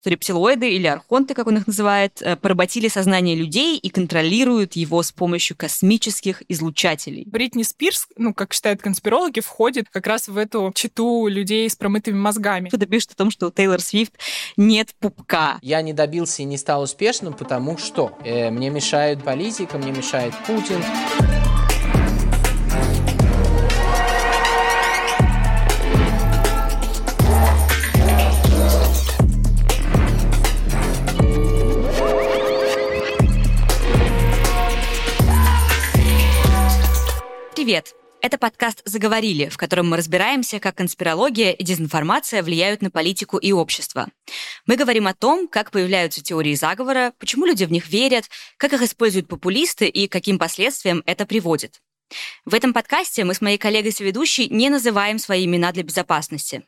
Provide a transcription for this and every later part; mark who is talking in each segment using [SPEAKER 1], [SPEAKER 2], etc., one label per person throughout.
[SPEAKER 1] что рептилоиды или архонты, как он их называет, э, поработили сознание людей и контролируют его с помощью космических излучателей.
[SPEAKER 2] Бритни Спирс, ну, как считают конспирологи, входит как раз в эту читу людей с промытыми мозгами.
[SPEAKER 1] Кто-то пишет о том, что у Тейлор Свифт нет пупка.
[SPEAKER 3] Я не добился и не стал успешным, потому что э, мне мешает политика, мне мешает Путин.
[SPEAKER 1] Привет! Это подкаст «Заговорили», в котором мы разбираемся, как конспирология и дезинформация влияют на политику и общество. Мы говорим о том, как появляются теории заговора, почему люди в них верят, как их используют популисты и каким последствиям это приводит. В этом подкасте мы с моей коллегой-соведущей не называем свои имена для безопасности.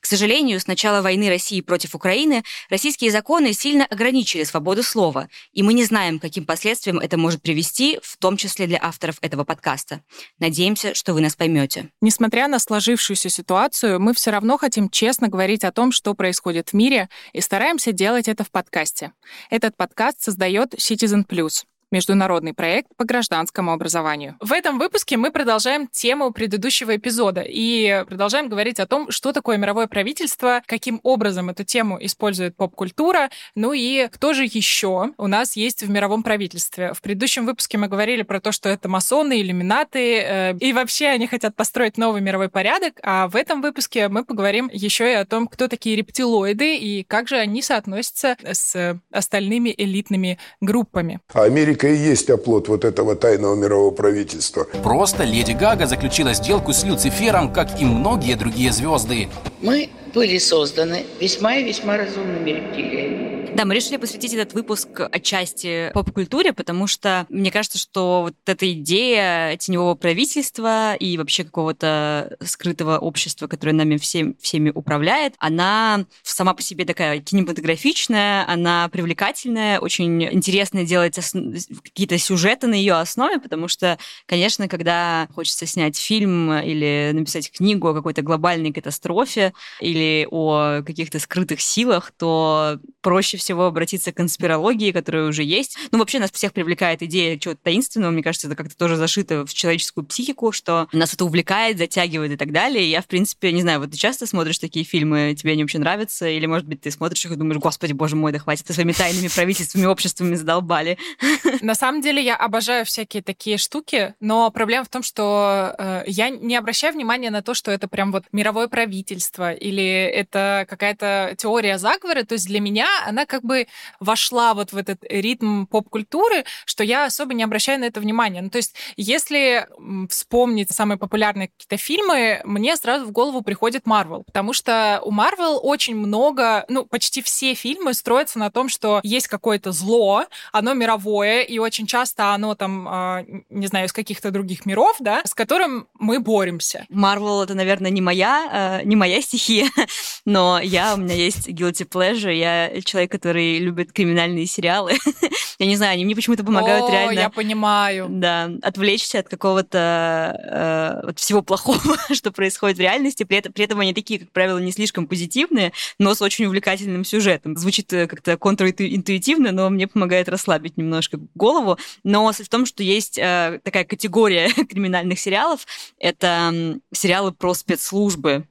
[SPEAKER 1] К сожалению, с начала войны России против Украины российские законы сильно ограничили свободу слова, и мы не знаем, каким последствиям это может привести, в том числе для авторов этого подкаста. Надеемся, что вы нас поймете.
[SPEAKER 2] Несмотря на сложившуюся ситуацию, мы все равно хотим честно говорить о том, что происходит в мире, и стараемся делать это в подкасте. Этот подкаст создает Citizen Plus международный проект по гражданскому образованию. В этом выпуске мы продолжаем тему предыдущего эпизода и продолжаем говорить о том, что такое мировое правительство, каким образом эту тему использует поп-культура, ну и кто же еще у нас есть в мировом правительстве. В предыдущем выпуске мы говорили про то, что это масоны, иллюминаты, э, и вообще они хотят построить новый мировой порядок, а в этом выпуске мы поговорим еще и о том, кто такие рептилоиды и как же они соотносятся с остальными элитными группами.
[SPEAKER 4] Америка Америка и есть оплот вот этого тайного мирового правительства.
[SPEAKER 5] Просто Леди Гага заключила сделку с Люцифером, как и многие другие звезды.
[SPEAKER 6] Мы были созданы весьма и весьма разумными рептилиями.
[SPEAKER 1] Да, мы решили посвятить этот выпуск отчасти поп-культуре, потому что мне кажется, что вот эта идея теневого правительства и вообще какого-то скрытого общества, которое нами всем, всеми управляет, она сама по себе такая кинематографичная, она привлекательная, очень интересно делать основ... какие-то сюжеты на ее основе, потому что, конечно, когда хочется снять фильм или написать книгу о какой-то глобальной катастрофе или о каких-то скрытых силах, то проще всего обратиться к конспирологии, которая уже есть. Ну, вообще нас всех привлекает идея чего-то таинственного. Мне кажется, это как-то тоже зашито в человеческую психику, что нас это увлекает, затягивает и так далее. Я, в принципе, не знаю, вот ты часто смотришь такие фильмы, тебе они вообще нравятся? Или, может быть, ты смотришь их и думаешь, господи, боже мой, да хватит, своими тайными правительствами, обществами задолбали.
[SPEAKER 2] На самом деле я обожаю всякие такие штуки, но проблема в том, что э, я не обращаю внимания на то, что это прям вот мировое правительство или это какая-то теория заговора. То есть для меня она как бы вошла вот в этот ритм поп-культуры, что я особо не обращаю на это внимания. Ну, то есть, если вспомнить самые популярные какие-то фильмы, мне сразу в голову приходит Марвел, потому что у Марвел очень много, ну, почти все фильмы строятся на том, что есть какое-то зло, оно мировое, и очень часто оно там, э, не знаю, из каких-то других миров, да, с которым мы боремся.
[SPEAKER 1] Марвел это, наверное, не моя, э, не моя стихия, но я, у меня есть guilty pleasure, я человек, который любит криминальные сериалы. я не знаю, они мне почему-то помогают
[SPEAKER 2] О,
[SPEAKER 1] реально...
[SPEAKER 2] я понимаю.
[SPEAKER 1] Да, отвлечься от какого-то э, от всего плохого, что происходит в реальности. При этом, при этом они такие, как правило, не слишком позитивные, но с очень увлекательным сюжетом. Звучит э, как-то контринтуитивно, но мне помогает расслабить немножко голову. Но суть в том, что есть э, такая категория криминальных сериалов. Это сериалы про спецслужбы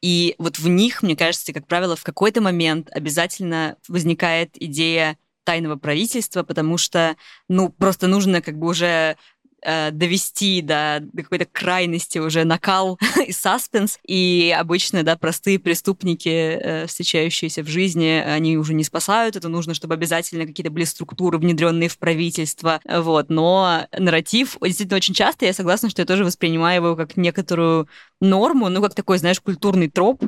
[SPEAKER 1] и вот в них, мне кажется, как правило, в какой-то момент обязательно возникает идея тайного правительства, потому что, ну, просто нужно как бы уже э, довести до, какой-то крайности уже накал и саспенс. И обычно, да, простые преступники, э, встречающиеся в жизни, они уже не спасают. Это нужно, чтобы обязательно какие-то были структуры, внедренные в правительство. Вот. Но нарратив действительно очень часто, я согласна, что я тоже воспринимаю его как некоторую норму, ну, как такой, знаешь, культурный троп.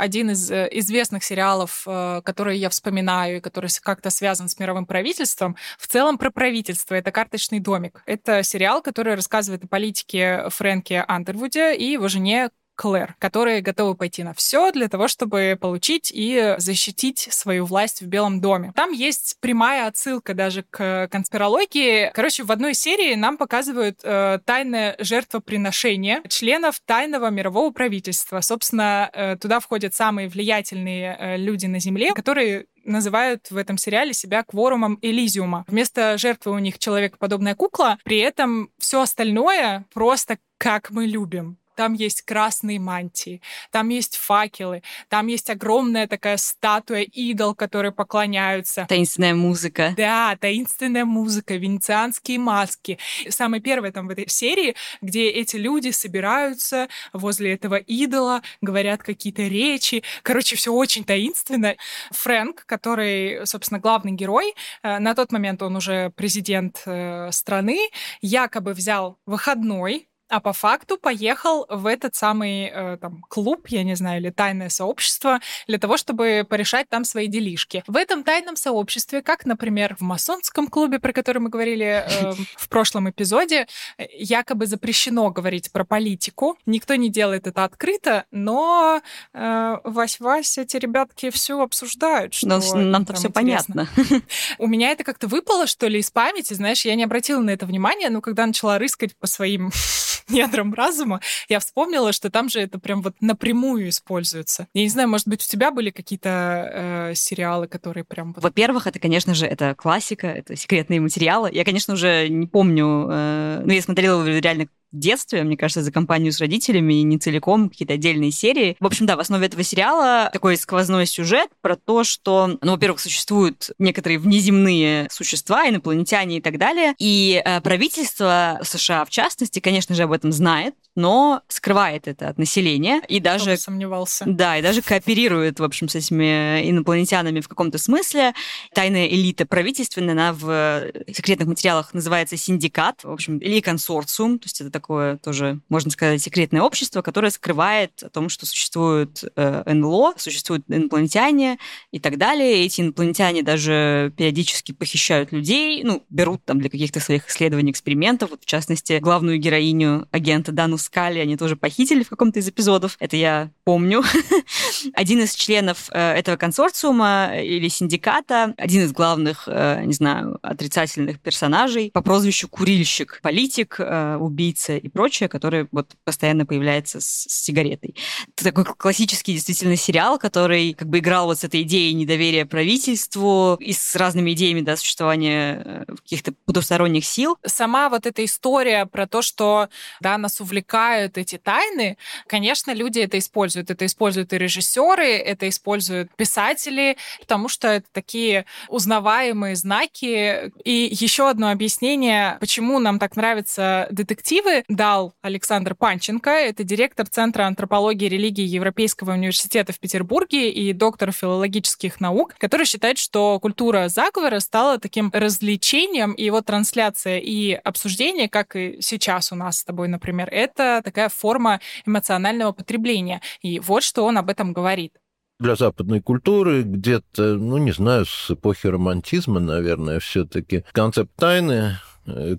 [SPEAKER 2] Один из э, известных сериалов, э, которые я вспоминаю и который как-то связан с мировым правительством, в целом про правительство. Это «Карточный домик». Это сериал, который рассказывает о политике Фрэнке Андервуде и его жене Клэр, которые готовы пойти на все для того, чтобы получить и защитить свою власть в Белом доме. Там есть прямая отсылка даже к конспирологии. Короче, в одной серии нам показывают э, тайное жертвоприношение членов тайного мирового правительства. Собственно, э, туда входят самые влиятельные э, люди на Земле, которые называют в этом сериале себя кворумом Элизиума. Вместо жертвы у них человекоподобная кукла, при этом все остальное просто как мы любим там есть красные мантии, там есть факелы, там есть огромная такая статуя идол, которой поклоняются.
[SPEAKER 1] Таинственная музыка.
[SPEAKER 2] Да, таинственная музыка, венецианские маски. Самое первое там в этой серии, где эти люди собираются возле этого идола, говорят какие-то речи. Короче, все очень таинственно. Фрэнк, который, собственно, главный герой, э, на тот момент он уже президент э, страны, якобы взял выходной а по факту поехал в этот самый э, там, клуб, я не знаю, или тайное сообщество для того, чтобы порешать там свои делишки. В этом тайном сообществе, как, например, в масонском клубе, про который мы говорили э, в прошлом эпизоде, якобы запрещено говорить про политику. Никто не делает это открыто, но э, Вась-Вась, эти ребятки все обсуждают. Что
[SPEAKER 1] но нам-то все понятно.
[SPEAKER 2] У меня это как-то выпало, что ли, из памяти, знаешь, я не обратила на это внимания, но когда начала рыскать по своим недрам разума, я вспомнила, что там же это прям вот напрямую используется. Я не знаю, может быть, у тебя были какие-то э, сериалы, которые прям...
[SPEAKER 1] Во-первых, это, конечно же, это классика, это секретные материалы. Я, конечно, уже не помню, э, ну, я смотрела реально детстве, мне кажется, за компанию с родителями, и не целиком, какие-то отдельные серии. В общем, да, в основе этого сериала такой сквозной сюжет про то, что, ну, во-первых, существуют некоторые внеземные существа, инопланетяне и так далее, и э, правительство США, в частности, конечно же, об этом знает, но скрывает это от населения и даже...
[SPEAKER 2] сомневался.
[SPEAKER 1] Да, и даже кооперирует, в общем, с этими инопланетянами в каком-то смысле. Тайная элита правительственная, она в секретных материалах называется синдикат, в общем, или консорциум, то есть это такое тоже, можно сказать, секретное общество, которое скрывает о том, что существует э, НЛО, существуют инопланетяне и так далее. Эти инопланетяне даже периодически похищают людей, ну, берут там для каких-то своих исследований, экспериментов. Вот, в частности, главную героиню агента Дану Скали они тоже похитили в каком-то из эпизодов. Это я помню. один из членов э, этого консорциума или синдиката, один из главных, э, не знаю, отрицательных персонажей по прозвищу Курильщик, политик, э, убийца и прочее, который вот постоянно появляется с, с сигаретой. Это такой классический действительно сериал, который как бы играл вот с этой идеей недоверия правительству и с разными идеями да, существования каких-то потусторонних сил.
[SPEAKER 2] Сама вот эта история про то, что да, нас увлекают эти тайны, конечно, люди это используют. Это используют и режиссеры, это используют писатели, потому что это такие узнаваемые знаки. И еще одно объяснение, почему нам так нравятся детективы, дал Александр Панченко. Это директор Центра антропологии и религии Европейского университета в Петербурге и доктор филологических наук, который считает, что культура заговора стала таким развлечением, и его трансляция и обсуждение, как и сейчас у нас с тобой, например, это такая форма эмоционального потребления. И вот что он об этом говорит
[SPEAKER 7] для западной культуры где-то, ну, не знаю, с эпохи романтизма, наверное, все-таки концепт тайны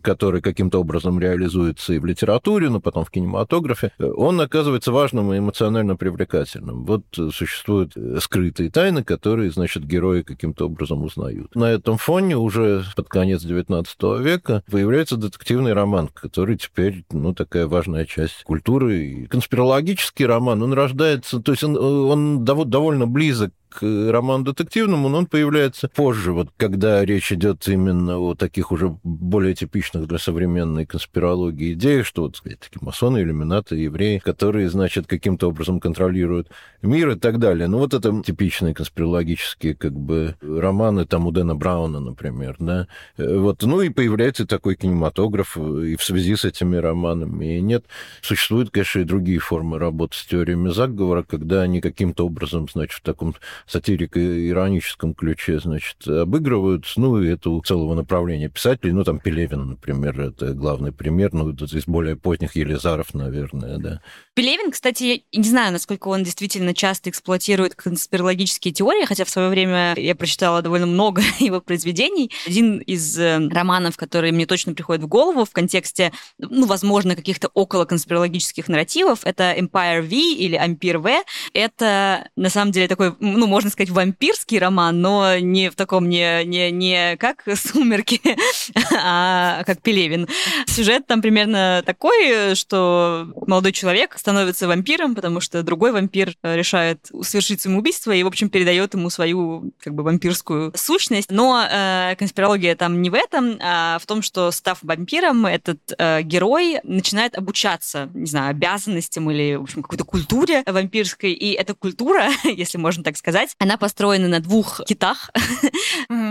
[SPEAKER 7] который каким-то образом реализуется и в литературе, но потом в кинематографе, он оказывается важным и эмоционально привлекательным. Вот существуют скрытые тайны, которые, значит, герои каким-то образом узнают. На этом фоне уже под конец XIX века появляется детективный роман, который теперь, ну, такая важная часть культуры. И конспирологический роман, он рождается, то есть он, он довольно близок к роману детективному, но он появляется позже, вот когда речь идет именно о таких уже более типичных для современной конспирологии идеях, что вот, сказать, такие масоны, иллюминаты, евреи, которые, значит, каким-то образом контролируют мир и так далее. Ну, вот это типичные конспирологические, как бы, романы, там, у Дэна Брауна, например, да. Вот, ну, и появляется такой кинематограф и в связи с этими романами. И нет, существуют, конечно, и другие формы работы с теориями заговора, когда они каким-то образом, значит, в таком сатирико-ироническом ключе, значит, обыгрывают, ну, и это у целого направления писателей, ну, там Пелевин, например, это главный пример, ну, из более поздних Елизаров, наверное, да.
[SPEAKER 1] Пелевин, кстати, не знаю, насколько он действительно часто эксплуатирует конспирологические теории, хотя в свое время я прочитала довольно много его произведений. Один из э, романов, который мне точно приходит в голову в контексте, ну, возможно, каких-то около конспирологических нарративов, это Empire V или Ампир В. Это, на самом деле, такой, ну, можно сказать, вампирский роман, но не в таком, не, не, не как «Сумерки», а как Пелевин. Сюжет там примерно такой, что молодой человек становится вампиром, потому что другой вампир э, решает совершить самоубийство и, в общем, передает ему свою как бы вампирскую сущность. Но э, конспирология там не в этом, а в том, что став вампиром, этот э, герой начинает обучаться, не знаю, обязанностям или, в общем, какой-то культуре вампирской. И эта культура, если можно так сказать, она построена на двух китах.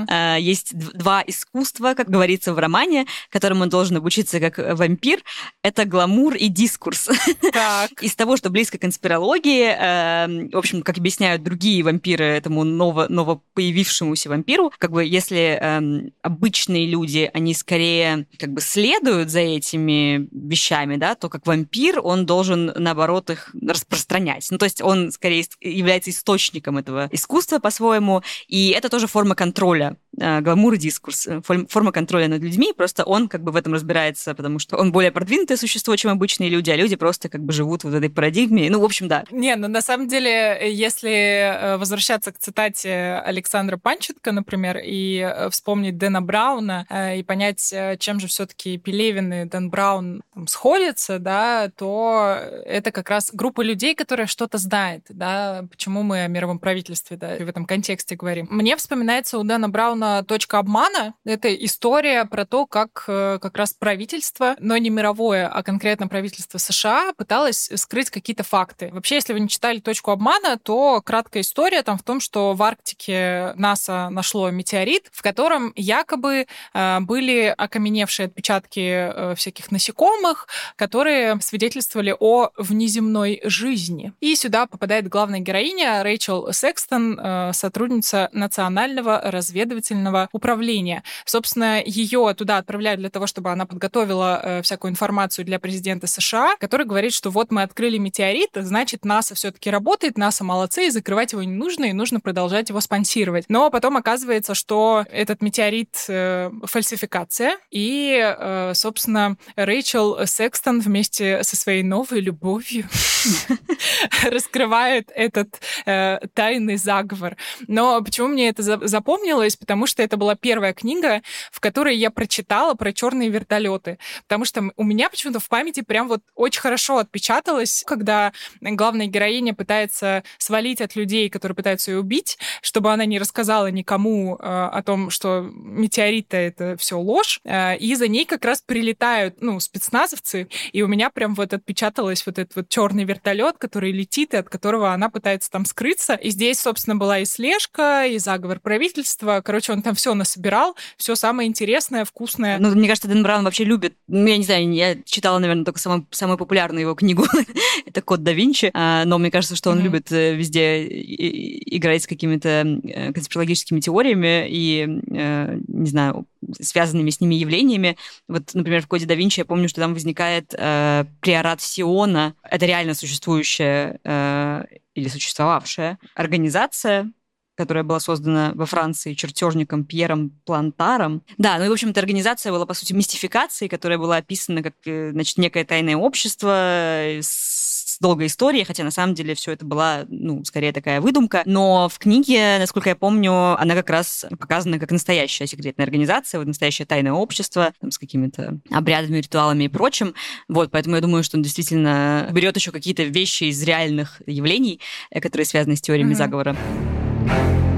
[SPEAKER 1] Э, есть два искусства, как говорится в романе, которым он должен обучиться как вампир. Это гламур и дискурс. Так. Из того, что близко к конспирологии, э, в общем, как объясняют другие вампиры этому ново, ново появившемуся вампиру, как бы если э, обычные люди, они скорее как бы следуют за этими вещами, да, то как вампир он должен, наоборот, их распространять. Ну, то есть он скорее является источником этого искусства по-своему, и это тоже форма контроля Э, гламур дискурс, э, форма контроля над людьми, просто он как бы в этом разбирается, потому что он более продвинутое существо, чем обычные люди, а люди просто как бы живут в этой парадигме. Ну, в общем, да.
[SPEAKER 2] Не, ну на самом деле, если э, возвращаться к цитате Александра Панченко, например, и вспомнить Дэна Брауна, и понять, чем же все таки Пелевин и Дэн Браун там, сходятся, да, то это как раз группа людей, которая что-то знает, да, почему мы о мировом правительстве да, в этом контексте говорим. Мне вспоминается у Дэна Брауна точка обмана. Это история про то, как э, как раз правительство, но не мировое, а конкретно правительство США пыталось скрыть какие-то факты. Вообще, если вы не читали точку обмана, то краткая история там в том, что в Арктике НАСА нашло метеорит, в котором якобы э, были окаменевшие отпечатки э, всяких насекомых, которые свидетельствовали о внеземной жизни. И сюда попадает главная героиня Рэйчел Секстон, сотрудница Национального разведывательного управления. Собственно, ее туда отправляют для того, чтобы она подготовила э, всякую информацию для президента США, который говорит, что вот мы открыли метеорит, значит, НАСА все-таки работает, НАСА молодцы, и закрывать его не нужно, и нужно продолжать его спонсировать. Но потом оказывается, что этот метеорит э, фальсификация, и, э, собственно, Рэйчел Секстон вместе со своей новой любовью раскрывает этот э, тайный заговор. Но почему мне это запомнилось? Потому что это была первая книга, в которой я прочитала про черные вертолеты. Потому что у меня почему-то в памяти прям вот очень хорошо отпечаталось, когда главная героиня пытается свалить от людей, которые пытаются ее убить, чтобы она не рассказала никому э, о том, что метеориты это все ложь. Э, и за ней как раз прилетают, ну, спецназовцы, и у меня прям вот отпечаталось вот этот вот черный вертолет, который летит, и от которого она пытается там скрыться. И здесь, собственно, была и слежка, и заговор правительства. Короче, он там все насобирал, все самое интересное, вкусное.
[SPEAKER 1] Ну, мне кажется, Дэн Браун вообще любит, ну, я не знаю, я читала, наверное, только самую, самую популярную его книгу, это «Код да Винчи», а, но мне кажется, что он любит э, везде играть с какими-то э, конспирологическими теориями и, э, не знаю, связанными с ними явлениями. Вот, например, в коде да Винчи я помню, что там возникает э, приорат Сиона. Это реально существующая э, или существовавшая организация, которая была создана во Франции чертежником Пьером Плантаром. Да, ну и, в общем-то, организация была, по сути, мистификацией, которая была описана как, э, значит, некое тайное общество с долгой историей, хотя на самом деле все это была, ну, скорее такая выдумка. Но в книге, насколько я помню, она как раз показана как настоящая секретная организация, вот настоящее тайное общество там, с какими-то обрядами, ритуалами и прочим. Вот, поэтому я думаю, что он действительно берет еще какие-то вещи из реальных явлений, э, которые связаны с теориями mm-hmm. заговора.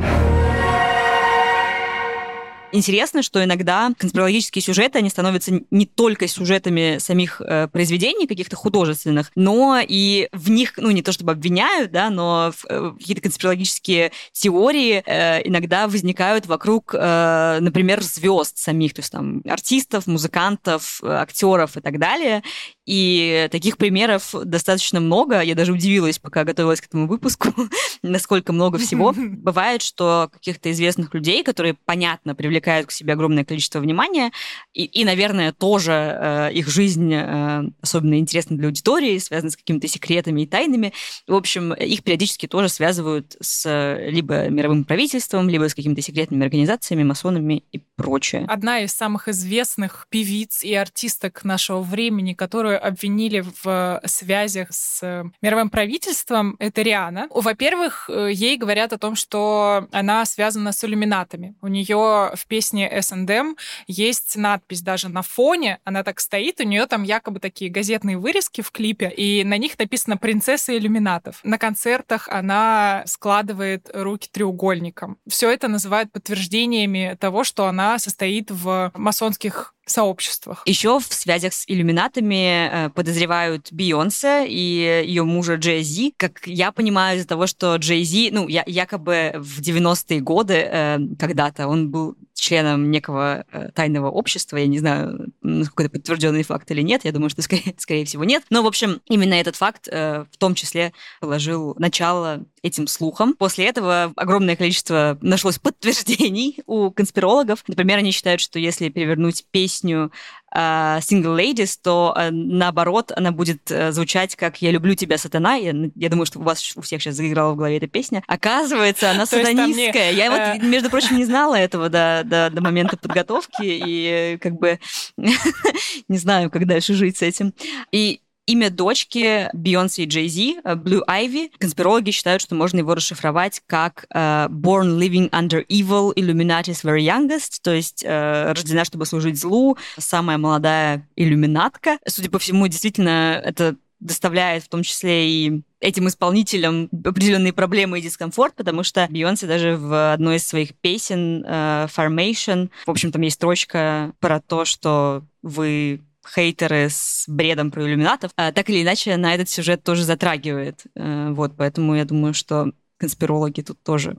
[SPEAKER 1] Интересно, что иногда конспирологические сюжеты, они становятся не только сюжетами самих э, произведений каких-то художественных, но и в них, ну, не то чтобы обвиняют, да, но э, какие-то конспирологические теории э, иногда возникают вокруг, э, например, звезд самих, то есть там артистов, музыкантов, актеров и так далее. И таких примеров достаточно много. Я даже удивилась, пока готовилась к этому выпуску, насколько много всего. Бывает, что каких-то известных людей, которые, понятно, привлекают к себе огромное количество внимания, и, и наверное, тоже э, их жизнь э, особенно интересна для аудитории, связана с какими-то секретами и тайнами. В общем, их периодически тоже связывают с э, либо мировым правительством, либо с какими-то секретными организациями, масонами и прочее.
[SPEAKER 2] Одна из самых известных певиц и артисток нашего времени, которую обвинили в связях с мировым правительством, это Риана. Во-первых, ей говорят о том, что она связана с иллюминатами. У нее в песне S&M есть надпись даже на фоне, она так стоит, у нее там якобы такие газетные вырезки в клипе, и на них написано «Принцесса иллюминатов». На концертах она складывает руки треугольником. Все это называют подтверждениями того, что она состоит в масонских сообществах.
[SPEAKER 1] Еще в связях с иллюминатами э, подозревают Бейонсе и ее мужа Джей Зи. Как я понимаю, из-за того, что Джей Зи, ну, я, якобы в 90-е годы э, когда-то он был членом некого э, тайного общества. Я не знаю, насколько это подтвержденный факт или нет. Я думаю, что скорее, скорее всего нет. Но, в общем, именно этот факт э, в том числе положил начало этим слухам. После этого огромное количество нашлось подтверждений у конспирологов. Например, они считают, что если перевернуть песню uh, Single Ladies, то uh, наоборот она будет uh, звучать как «Я люблю тебя, сатана». Я, я думаю, что у вас у всех сейчас заиграла в голове эта песня. Оказывается, она сатанистская. Я вот, между прочим, не знала этого до, до, до момента подготовки и как бы не знаю, как дальше жить с этим. И Имя дочки Бейонсе и Джей Зи, Blue Ivy, конспирологи считают, что можно его расшифровать как uh, Born Living Under Evil, Illuminati's Very Youngest, то есть uh, рождена, чтобы служить злу, самая молодая иллюминатка. Судя по всему, действительно, это доставляет в том числе и этим исполнителям определенные проблемы и дискомфорт, потому что Бейонсе даже в одной из своих песен uh, Formation, в общем, там есть строчка про то, что вы хейтеры с бредом про иллюминатов, а, так или иначе на этот сюжет тоже затрагивает. Э, вот, поэтому я думаю, что конспирологи тут тоже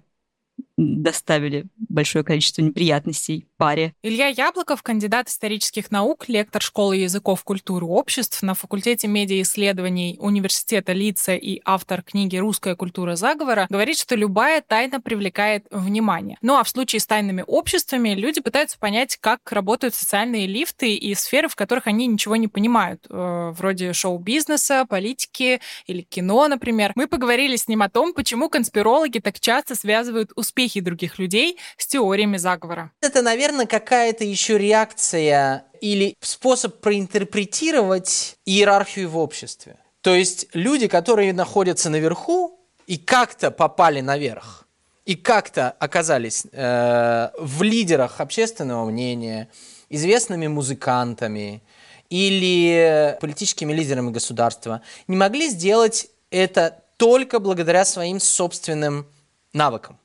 [SPEAKER 1] доставили большое количество неприятностей паре.
[SPEAKER 2] Илья Яблоков, кандидат исторических наук, лектор школы языков культуры обществ на факультете медиаисследований Университета Лица и автор книги «Русская культура заговора», говорит, что любая тайна привлекает внимание. Ну а в случае с тайными обществами люди пытаются понять, как работают социальные лифты и сферы, в которых они ничего не понимают, э, вроде шоу-бизнеса, политики или кино, например. Мы поговорили с ним о том, почему конспирологи так часто связывают успехи других людей с теориями заговора.
[SPEAKER 3] Это, наверное, какая-то еще реакция или способ проинтерпретировать иерархию в обществе. То есть люди, которые находятся наверху и как-то попали наверх, и как-то оказались э, в лидерах общественного мнения, известными музыкантами или политическими лидерами государства, не могли сделать это только благодаря своим собственным навыкам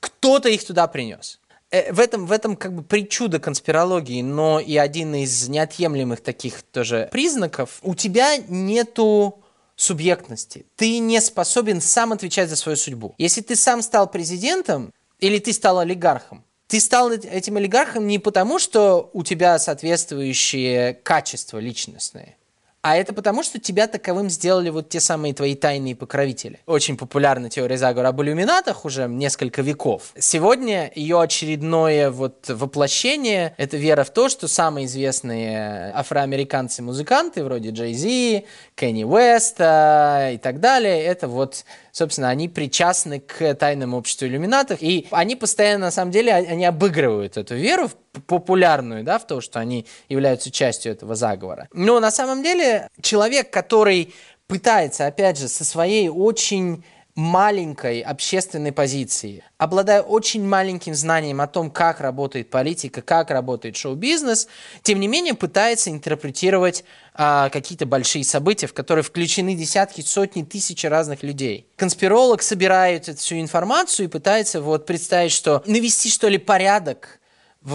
[SPEAKER 3] кто-то их туда принес. Э, в этом, в этом как бы причуда конспирологии, но и один из неотъемлемых таких тоже признаков. У тебя нету субъектности. Ты не способен сам отвечать за свою судьбу. Если ты сам стал президентом или ты стал олигархом, ты стал этим олигархом не потому, что у тебя соответствующие качества личностные, а это потому, что тебя таковым сделали вот те самые твои тайные покровители. Очень популярна теория заговора об иллюминатах уже несколько веков. Сегодня ее очередное вот воплощение – это вера в то, что самые известные афроамериканцы-музыканты, вроде Джей Зи, Кенни Уэста и так далее, это вот собственно, они причастны к тайному обществу иллюминатов, и они постоянно, на самом деле, они обыгрывают эту веру популярную, да, в то, что они являются частью этого заговора. Но на самом деле человек, который пытается, опять же, со своей очень маленькой общественной позиции, обладая очень маленьким знанием о том, как работает политика, как работает шоу-бизнес, тем не менее пытается интерпретировать а, какие-то большие события, в которые включены десятки, сотни, тысячи разных людей. Конспиролог собирает эту всю информацию и пытается вот представить, что навести что ли порядок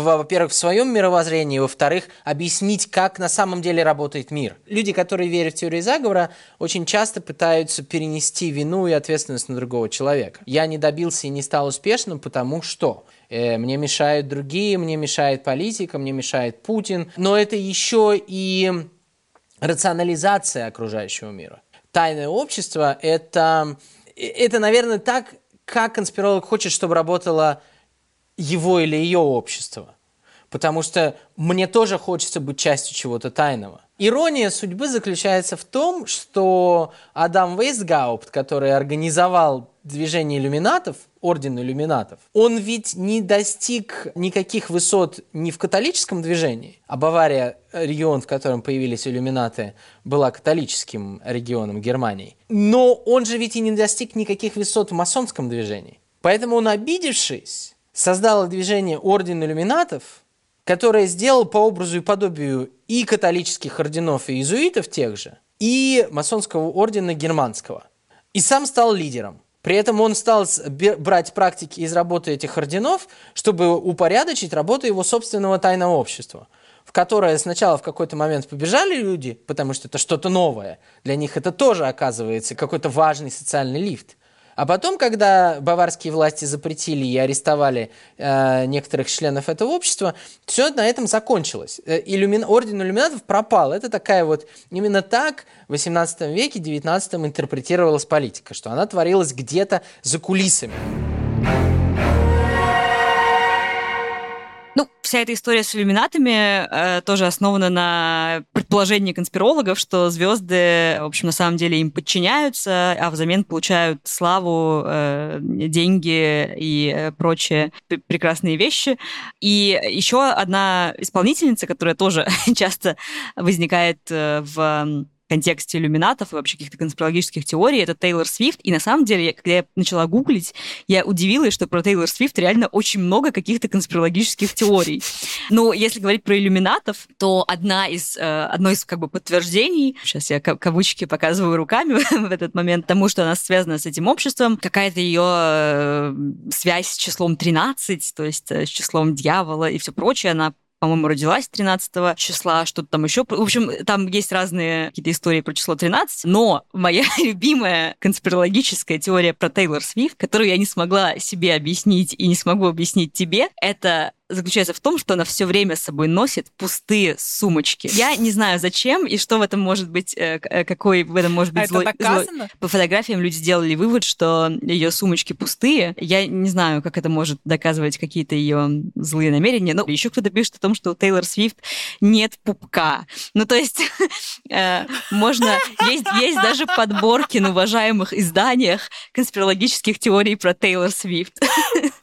[SPEAKER 3] во-первых, в своем мировоззрении, во-вторых, объяснить, как на самом деле работает мир. Люди, которые верят в теорию заговора, очень часто пытаются перенести вину и ответственность на другого человека. Я не добился и не стал успешным, потому что э, мне мешают другие, мне мешает политика, мне мешает Путин. Но это еще и рационализация окружающего мира. Тайное общество – это, это, наверное, так, как конспиролог хочет, чтобы работало его или ее общество. Потому что мне тоже хочется быть частью чего-то тайного. Ирония судьбы заключается в том, что Адам Вейсгаупт, который организовал движение иллюминатов, орден иллюминатов, он ведь не достиг никаких высот ни в католическом движении, а Бавария, регион, в котором появились иллюминаты, была католическим регионом Германии. Но он же ведь и не достиг никаких высот в масонском движении. Поэтому он, обидевшись, создал движение Орден иллюминатов, которое сделал по образу и подобию и католических орденов и иезуитов тех же, и масонского ордена германского. И сам стал лидером. При этом он стал брать практики из работы этих орденов, чтобы упорядочить работу его собственного тайного общества, в которое сначала в какой-то момент побежали люди, потому что это что-то новое. Для них это тоже оказывается какой-то важный социальный лифт. А потом, когда баварские власти запретили и арестовали э, некоторых членов этого общества, все на этом закончилось. Э, иллюмин... Орден иллюминатов пропал. Это такая вот... Именно так в 18 веке, 19 интерпретировалась политика, что она творилась где-то за кулисами.
[SPEAKER 1] Вся эта история с иллюминатами э, тоже основана на предположении конспирологов, что звезды, в общем, на самом деле им подчиняются, а взамен получают славу, э, деньги и э, прочие прекрасные вещи. И еще одна исполнительница, которая тоже часто возникает э, в контексте иллюминатов и вообще каких-то конспирологических теорий, это Тейлор Свифт. И на самом деле, когда я начала гуглить, я удивилась, что про Тейлор Свифт реально очень много каких-то конспирологических теорий. Но если говорить про иллюминатов, то одна из, э, одно из как бы подтверждений, сейчас я кавычки показываю руками в этот момент, тому, что она связана с этим обществом, какая-то ее э, связь с числом 13, то есть э, с числом дьявола и все прочее, она по-моему, родилась 13 числа, что-то там еще. В общем, там есть разные какие-то истории про число 13, но моя любимая конспирологическая теория про Тейлор Свифт, которую я не смогла себе объяснить и не смогу объяснить тебе, это заключается в том, что она все время с собой носит пустые сумочки. Я не знаю, зачем и что в этом может быть, э, э, какой в этом может быть
[SPEAKER 2] а
[SPEAKER 1] злой,
[SPEAKER 2] это доказано?
[SPEAKER 1] злой. По фотографиям люди сделали вывод, что ее сумочки пустые. Я не знаю, как это может доказывать какие-то ее злые намерения. Но еще кто-то пишет о том, что у Тейлор Свифт нет пупка. Ну, то есть э, можно... Есть, есть даже подборки на уважаемых изданиях конспирологических теорий про Тейлор Свифт.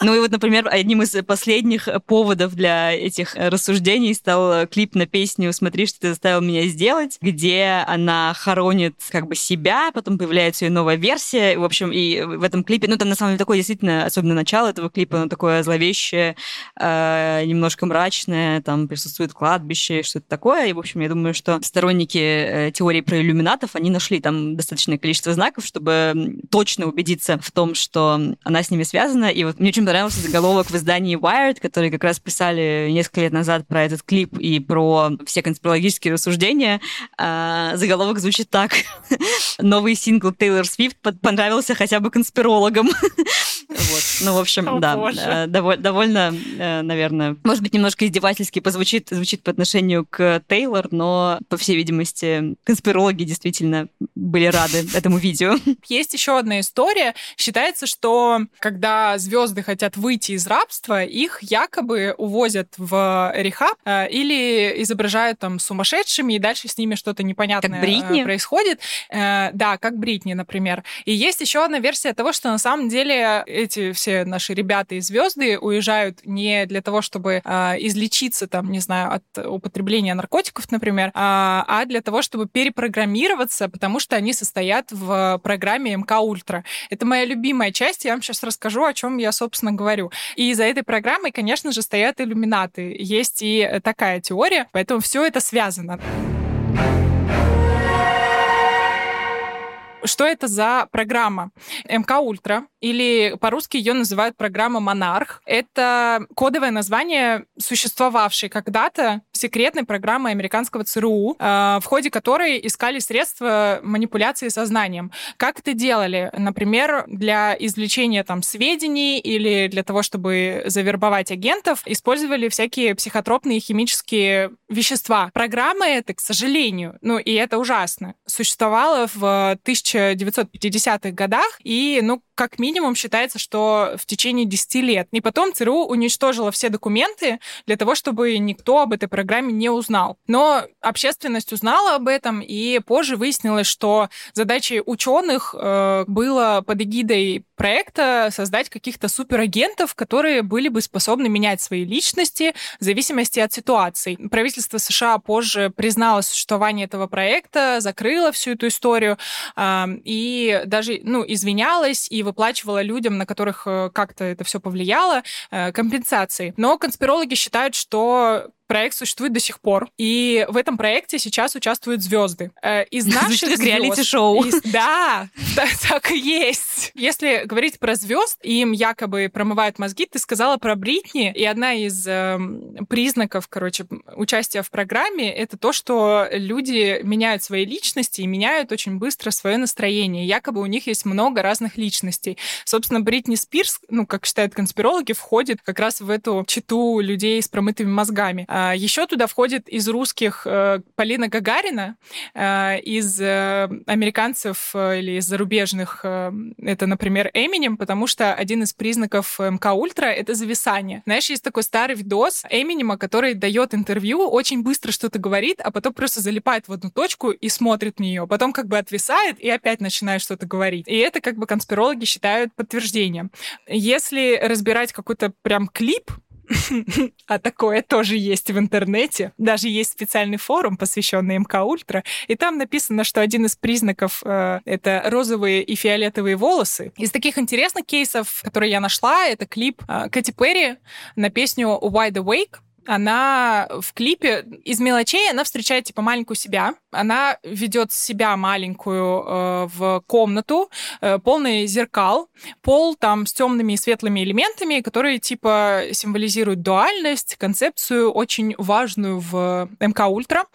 [SPEAKER 1] Ну и вот, например, одним из последних поводов для этих рассуждений стал клип на песню «Смотри, что ты заставил меня сделать», где она хоронит как бы себя, потом появляется ее новая версия. В общем, и в этом клипе, ну, там на самом деле такое действительно, особенно начало этого клипа, оно такое зловещее, э, немножко мрачное, там присутствует кладбище, что-то такое. И, в общем, я думаю, что сторонники э, теории про иллюминатов, они нашли там достаточное количество знаков, чтобы точно убедиться в том, что она с ними связана. И вот мне очень понравился заголовок в издании Wired, который как раз писали несколько лет назад про этот клип и про все конспирологические рассуждения. А, заголовок звучит так. Новый сингл Тейлор Свифт понравился хотя бы конспирологам. Вот. Ну, в общем, О, да, боже. Э, довольно, довольно, э, наверное, может быть, немножко издевательски позвучит, звучит по отношению к Тейлор, но, по всей видимости, конспирологи действительно были рады этому видео.
[SPEAKER 2] Есть еще одна история. Считается, что когда звезды хотят выйти из рабства, их якобы увозят в рехаб э, или изображают там сумасшедшими, и дальше с ними что-то непонятное
[SPEAKER 1] как Бритни?
[SPEAKER 2] происходит. Да, как Бритни, например. И есть еще одна версия того, что на самом деле эти все наши ребята и звезды уезжают не для того, чтобы а, излечиться, там, не знаю, от употребления наркотиков, например, а, а для того, чтобы перепрограммироваться, потому что они состоят в программе МК Ультра. Это моя любимая часть, я вам сейчас расскажу, о чем я, собственно, говорю. И за этой программой, конечно же, стоят иллюминаты. Есть и такая теория, поэтому все это связано. Что это за программа? МК Ультра или по-русски ее называют программа «Монарх». Это кодовое название существовавшей когда-то секретной программы американского ЦРУ, э, в ходе которой искали средства манипуляции сознанием. Как это делали? Например, для извлечения там сведений или для того, чтобы завербовать агентов, использовали всякие психотропные химические вещества. Программа эта, к сожалению, ну и это ужасно, существовала в 1950-х годах, и, ну, как минимум считается, что в течение 10 лет. И потом ЦРУ уничтожила все документы для того, чтобы никто об этой программе не узнал. Но общественность узнала об этом, и позже выяснилось, что задачей ученых э, было под эгидой проекта создать каких-то суперагентов, которые были бы способны менять свои личности в зависимости от ситуации. Правительство США позже признало существование этого проекта, закрыло всю эту историю э, и даже ну, извинялось и выплачивала людям, на которых э, как-то это все повлияло, э, компенсации. Но конспирологи считают, что проект существует до сих пор. И в этом проекте сейчас участвуют звезды. Э, из наших звезд...
[SPEAKER 1] реалити-шоу.
[SPEAKER 2] Из... Да, так, так и есть. Если говорить про звезд, им якобы промывают мозги, ты сказала про Бритни, и одна из э, признаков, короче, участия в программе это то, что люди меняют свои личности и меняют очень быстро свое настроение. Якобы у них есть много разных личностей. Собственно, Бритни Спирс, ну, как считают конспирологи, входит как раз в эту читу людей с промытыми мозгами. А, Еще туда входит из русских э, Полина Гагарина, э, из э, американцев или из зарубежных это, например, Эминем, потому что один из признаков МК Ультра — это зависание. Знаешь, есть такой старый видос Эминема, который дает интервью, очень быстро что-то говорит, а потом просто залипает в одну точку и смотрит на нее. Потом как бы отвисает и опять начинает что-то говорить. И это как бы конспирологи считают подтверждением. Если разбирать какой-то прям клип, а такое тоже есть в интернете. Даже есть специальный форум, посвященный МК Ультра, и там написано, что один из признаков э, это розовые и фиолетовые волосы. Из таких интересных кейсов, которые я нашла, это клип э, Кэти Перри на песню Wide Awake она в клипе из мелочей, она встречает типа маленькую себя, она ведет себя маленькую э, в комнату, э, полный зеркал, пол там с темными и светлыми элементами, которые типа символизируют дуальность, концепцию очень важную в МК Ультра,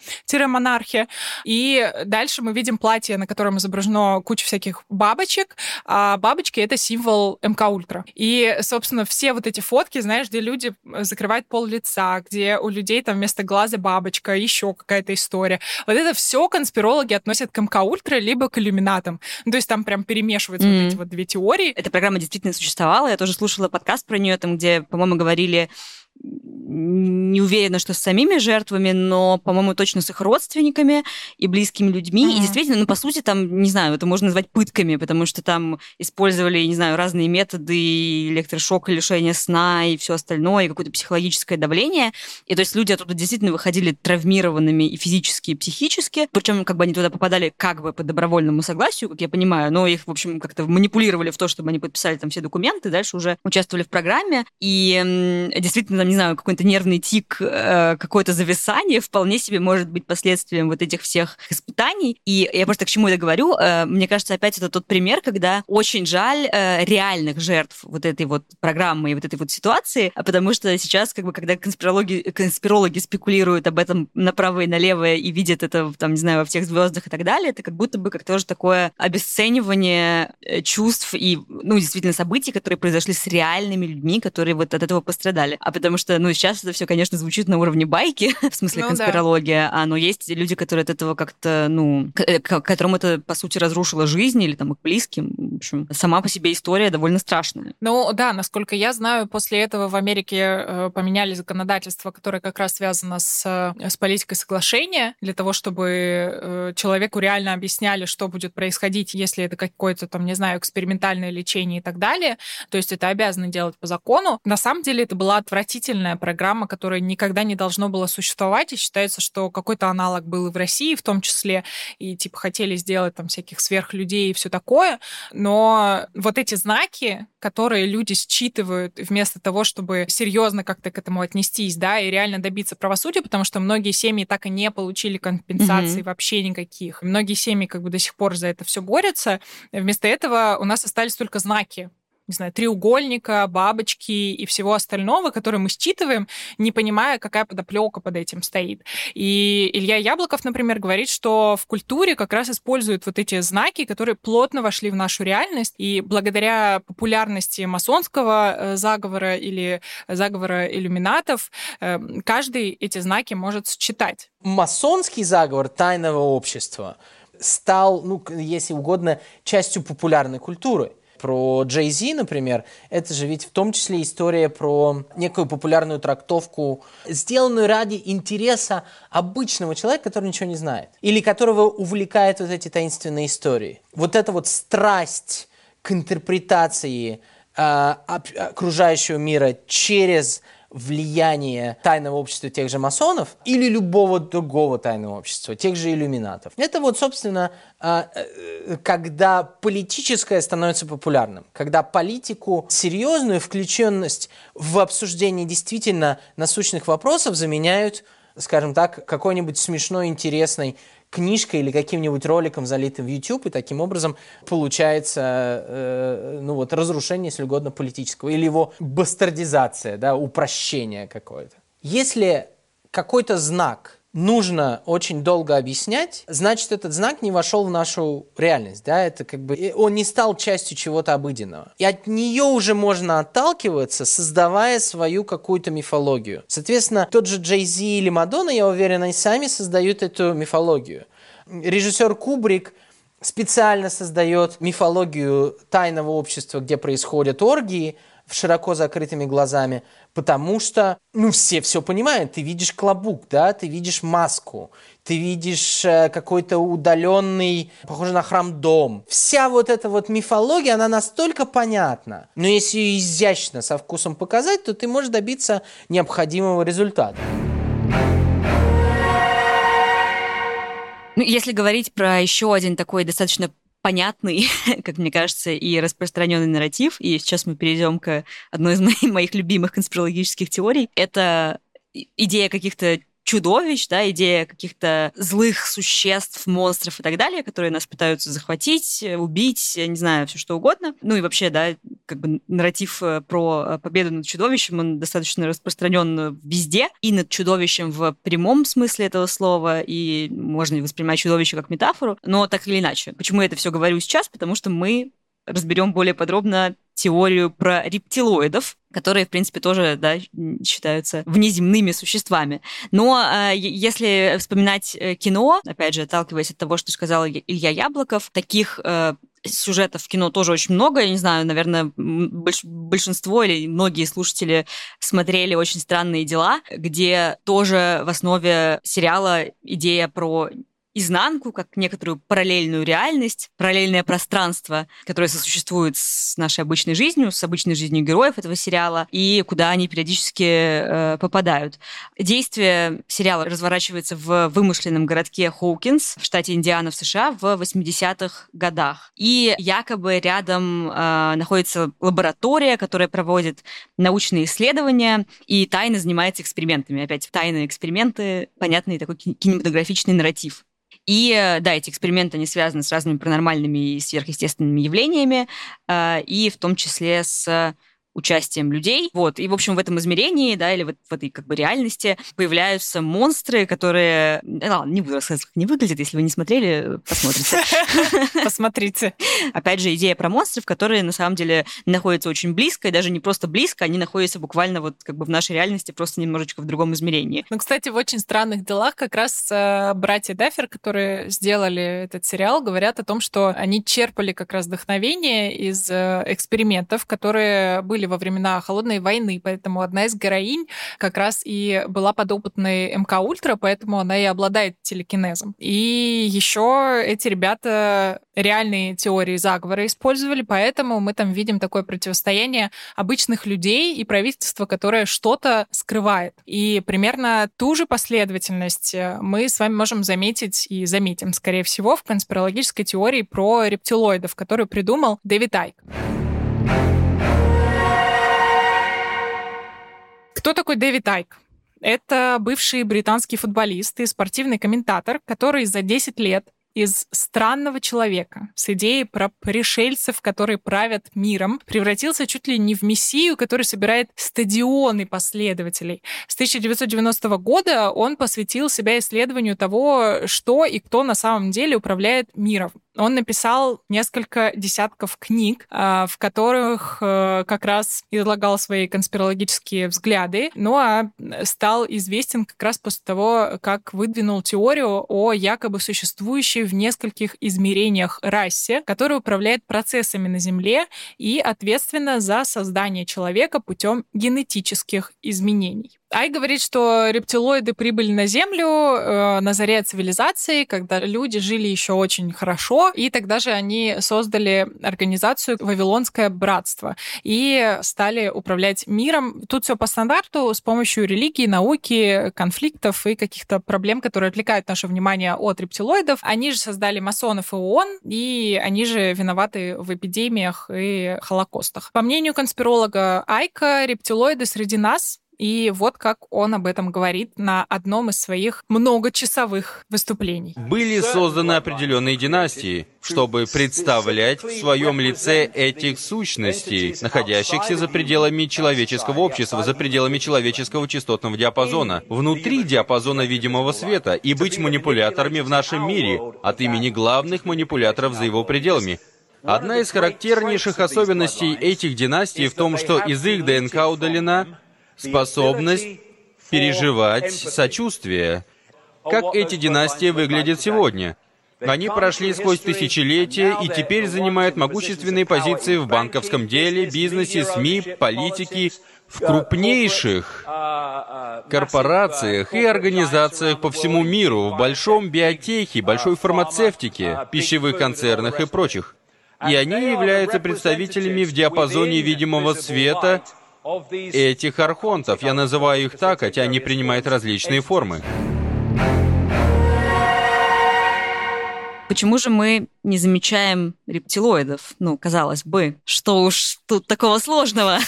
[SPEAKER 2] монархия. И дальше мы видим платье, на котором изображено куча всяких бабочек, а бабочки — это символ МК Ультра. И, собственно, все вот эти фотки, знаешь, где люди закрывают пол лица, где у людей там вместо глаза бабочка, еще какая-то история. Вот это все конспирологи относят к МК Ультра либо к иллюминатам. Ну, то есть там прям перемешиваются mm-hmm. вот эти вот две теории.
[SPEAKER 1] Эта программа действительно существовала. Я тоже слушала подкаст про нее, там, где, по-моему, говорили не уверена, что с самими жертвами, но, по-моему, точно с их родственниками и близкими людьми. Mm-hmm. И действительно, ну, по сути, там, не знаю, это можно назвать пытками, потому что там использовали, не знаю, разные методы, электрошок, лишение сна и все остальное, и какое-то психологическое давление. И то есть люди оттуда действительно выходили травмированными и физически, и психически. Причем как бы они туда попадали как бы по добровольному согласию, как я понимаю, но их, в общем, как-то манипулировали в то, чтобы они подписали там все документы, дальше уже участвовали в программе. И действительно, там, не знаю, какой-то нервный тик, э, какое-то зависание вполне себе может быть последствием вот этих всех испытаний. И я просто к чему это говорю? Э, мне кажется, опять это тот пример, когда очень жаль э, реальных жертв вот этой вот программы и вот этой вот ситуации, потому что сейчас, как бы, когда конспирологи, конспирологи спекулируют об этом направо и налево и видят это, там, не знаю, во всех звездах и так далее, это как будто бы как тоже такое обесценивание чувств и, ну, действительно, событий, которые произошли с реальными людьми, которые вот от этого пострадали. А потому что, ну, сейчас это все, конечно, звучит на уровне байки, в смысле ну, конспирология, да. а, но есть люди, которые от этого как-то, ну, э, к- которым это, по сути, разрушило жизнь или там их близким. В общем, сама по себе история довольно страшная.
[SPEAKER 2] Ну, да, насколько я знаю, после этого в Америке э, поменяли законодательство, которое как раз связано с, э, с политикой соглашения, для того, чтобы человеку реально объясняли, что будет происходить, если это какое-то там, не знаю, экспериментальное лечение и так далее. То есть это обязаны делать по закону. На самом деле это была отвратительная программа, которая никогда не должно было существовать, и считается, что какой-то аналог был и в России в том числе, и типа хотели сделать там всяких сверхлюдей и все такое, но вот эти знаки, которые люди считывают вместо того, чтобы серьезно как-то к этому отнестись, да, и реально добиться правосудия, потому что многие семьи так и не получили компенсации mm-hmm. вообще никаких. Многие семьи как бы до сих пор за это все борются. Вместо этого у нас остались только знаки не знаю, треугольника, бабочки и всего остального, которые мы считываем, не понимая, какая подоплека под этим стоит. И Илья Яблоков, например, говорит, что в культуре как раз используют вот эти знаки, которые плотно вошли в нашу реальность, и благодаря популярности масонского э, заговора или заговора иллюминатов, э, каждый эти знаки может считать.
[SPEAKER 3] Масонский заговор тайного общества стал, ну, если угодно, частью популярной культуры про Джей Зи, например, это же ведь в том числе история про некую популярную трактовку, сделанную ради интереса обычного человека, который ничего не знает, или которого увлекает вот эти таинственные истории. Вот эта вот страсть к интерпретации э, окружающего мира через влияние тайного общества тех же масонов или любого другого тайного общества, тех же иллюминатов. Это вот, собственно, а, э, когда политическое становится популярным, когда политику, серьезную включенность в обсуждение действительно насущных вопросов заменяют скажем так, какой-нибудь смешной, интересной книжкой или каким-нибудь роликом, залитым в YouTube, и таким образом получается э, ну вот, разрушение, если угодно, политического, или его бастардизация, да, упрощение какое-то. Если какой-то знак нужно очень долго объяснять, значит, этот знак не вошел в нашу реальность, да, это как бы, он не стал частью чего-то обыденного. И от нее уже можно отталкиваться, создавая свою какую-то мифологию. Соответственно, тот же Джей Зи или Мадонна, я уверен, они сами создают эту мифологию. Режиссер Кубрик специально создает мифологию тайного общества, где происходят оргии, широко закрытыми глазами, потому что, ну, все все понимают. Ты видишь клобук, да, ты видишь маску, ты видишь э, какой-то удаленный, похожий на храм дом. Вся вот эта вот мифология, она настолько понятна. Но если ее изящно, со вкусом показать, то ты можешь добиться необходимого результата.
[SPEAKER 1] Ну, если говорить про еще один такой достаточно понятный, как мне кажется, и распространенный нарратив. И сейчас мы перейдем к одной из моих любимых конспирологических теорий. Это идея каких-то чудовищ, да, идея каких-то злых существ, монстров и так далее, которые нас пытаются захватить, убить, не знаю, все что угодно. Ну и вообще, да, как бы нарратив э, про э, победу над чудовищем, он достаточно распространен везде, и над чудовищем в прямом смысле этого слова, и можно воспринимать чудовище как метафору, но так или иначе. Почему я это все говорю сейчас? Потому что мы разберем более подробно теорию про рептилоидов, которые, в принципе, тоже да, считаются внеземными существами. Но э, если вспоминать э, кино, опять же, отталкиваясь от того, что сказал Илья Яблоков, таких э, сюжетов в кино тоже очень много. Я не знаю, наверное, больш большинство или многие слушатели смотрели «Очень странные дела», где тоже в основе сериала идея про изнанку, как некоторую параллельную реальность, параллельное пространство, которое сосуществует с нашей обычной жизнью, с обычной жизнью героев этого сериала, и куда они периодически э, попадают. Действие сериала разворачивается в вымышленном городке Хоукинс в штате Индиана в США в 80-х годах. И якобы рядом э, находится лаборатория, которая проводит научные исследования и тайно занимается экспериментами. Опять тайные эксперименты, понятный такой кинематографичный нарратив. И э, да, эти эксперименты, они связаны с разными паранормальными и сверхъестественными явлениями, э, и в том числе с участием людей. Вот. И, в общем, в этом измерении, да, или вот в этой как бы реальности появляются монстры, которые... Э, ладно, не буду рассказывать, как они выглядят. Если вы не смотрели, посмотрите.
[SPEAKER 2] Посмотрите.
[SPEAKER 1] Опять же, идея про монстров, которые на самом деле находятся очень близко, и даже не просто близко, они находятся буквально вот как бы в нашей реальности, просто немножечко в другом измерении.
[SPEAKER 2] Ну, кстати, в «Очень странных делах» как раз э, братья Даффер, которые сделали этот сериал, говорят о том, что они черпали как раз вдохновение из э, экспериментов, которые были были во времена Холодной войны, поэтому одна из героинь как раз и была подопытной МК Ультра, поэтому она и обладает телекинезом. И еще эти ребята реальные теории заговора использовали, поэтому мы там видим такое противостояние обычных людей и правительства, которое что-то скрывает. И примерно ту же последовательность э, мы с вами можем заметить и заметим, скорее всего, в конспирологической теории про рептилоидов, которую придумал Дэвид Айк. Кто такой Дэвид Айк? Это бывший британский футболист и спортивный комментатор, который за 10 лет из странного человека с идеей про пришельцев, которые правят миром, превратился чуть ли не в мессию, который собирает стадионы последователей. С 1990 года он посвятил себя исследованию того, что и кто на самом деле управляет миром. Он написал несколько десятков книг, а, в которых э, как раз излагал свои конспирологические взгляды, ну а стал известен как раз после того, как выдвинул теорию о якобы существующей в нескольких измерениях расе, которая управляет процессами на Земле и ответственна за создание человека путем генетических изменений. Ай говорит, что рептилоиды прибыли на Землю э, на заре цивилизации, когда люди жили еще очень хорошо, и тогда же они создали организацию Вавилонское братство и стали управлять миром. Тут все по стандарту с помощью религии, науки, конфликтов и каких-то проблем, которые отвлекают наше внимание от рептилоидов. Они же создали масонов и ООН, и они же виноваты в эпидемиях и холокостах. По мнению конспиролога Айка, рептилоиды среди нас и вот как он об этом говорит на одном из своих многочасовых выступлений.
[SPEAKER 8] Были созданы определенные династии, чтобы представлять в своем лице этих сущностей, находящихся за пределами человеческого общества, за пределами человеческого частотного диапазона, внутри диапазона видимого света, и быть манипуляторами в нашем мире от имени главных манипуляторов за его пределами. Одна из характернейших особенностей этих династий в том, что из их ДНК удалена способность переживать сочувствие. Как эти династии выглядят сегодня? Они прошли сквозь тысячелетия и теперь занимают могущественные позиции в банковском деле, бизнесе, СМИ, политике, в крупнейших корпорациях и организациях по всему миру, в большом биотехе, большой фармацевтике, пищевых концернах и прочих. И они являются представителями в диапазоне видимого света этих архонтов. Я называю их так, хотя они принимают различные формы.
[SPEAKER 1] Почему же мы не замечаем рептилоидов? Ну, казалось бы, что уж тут такого сложного.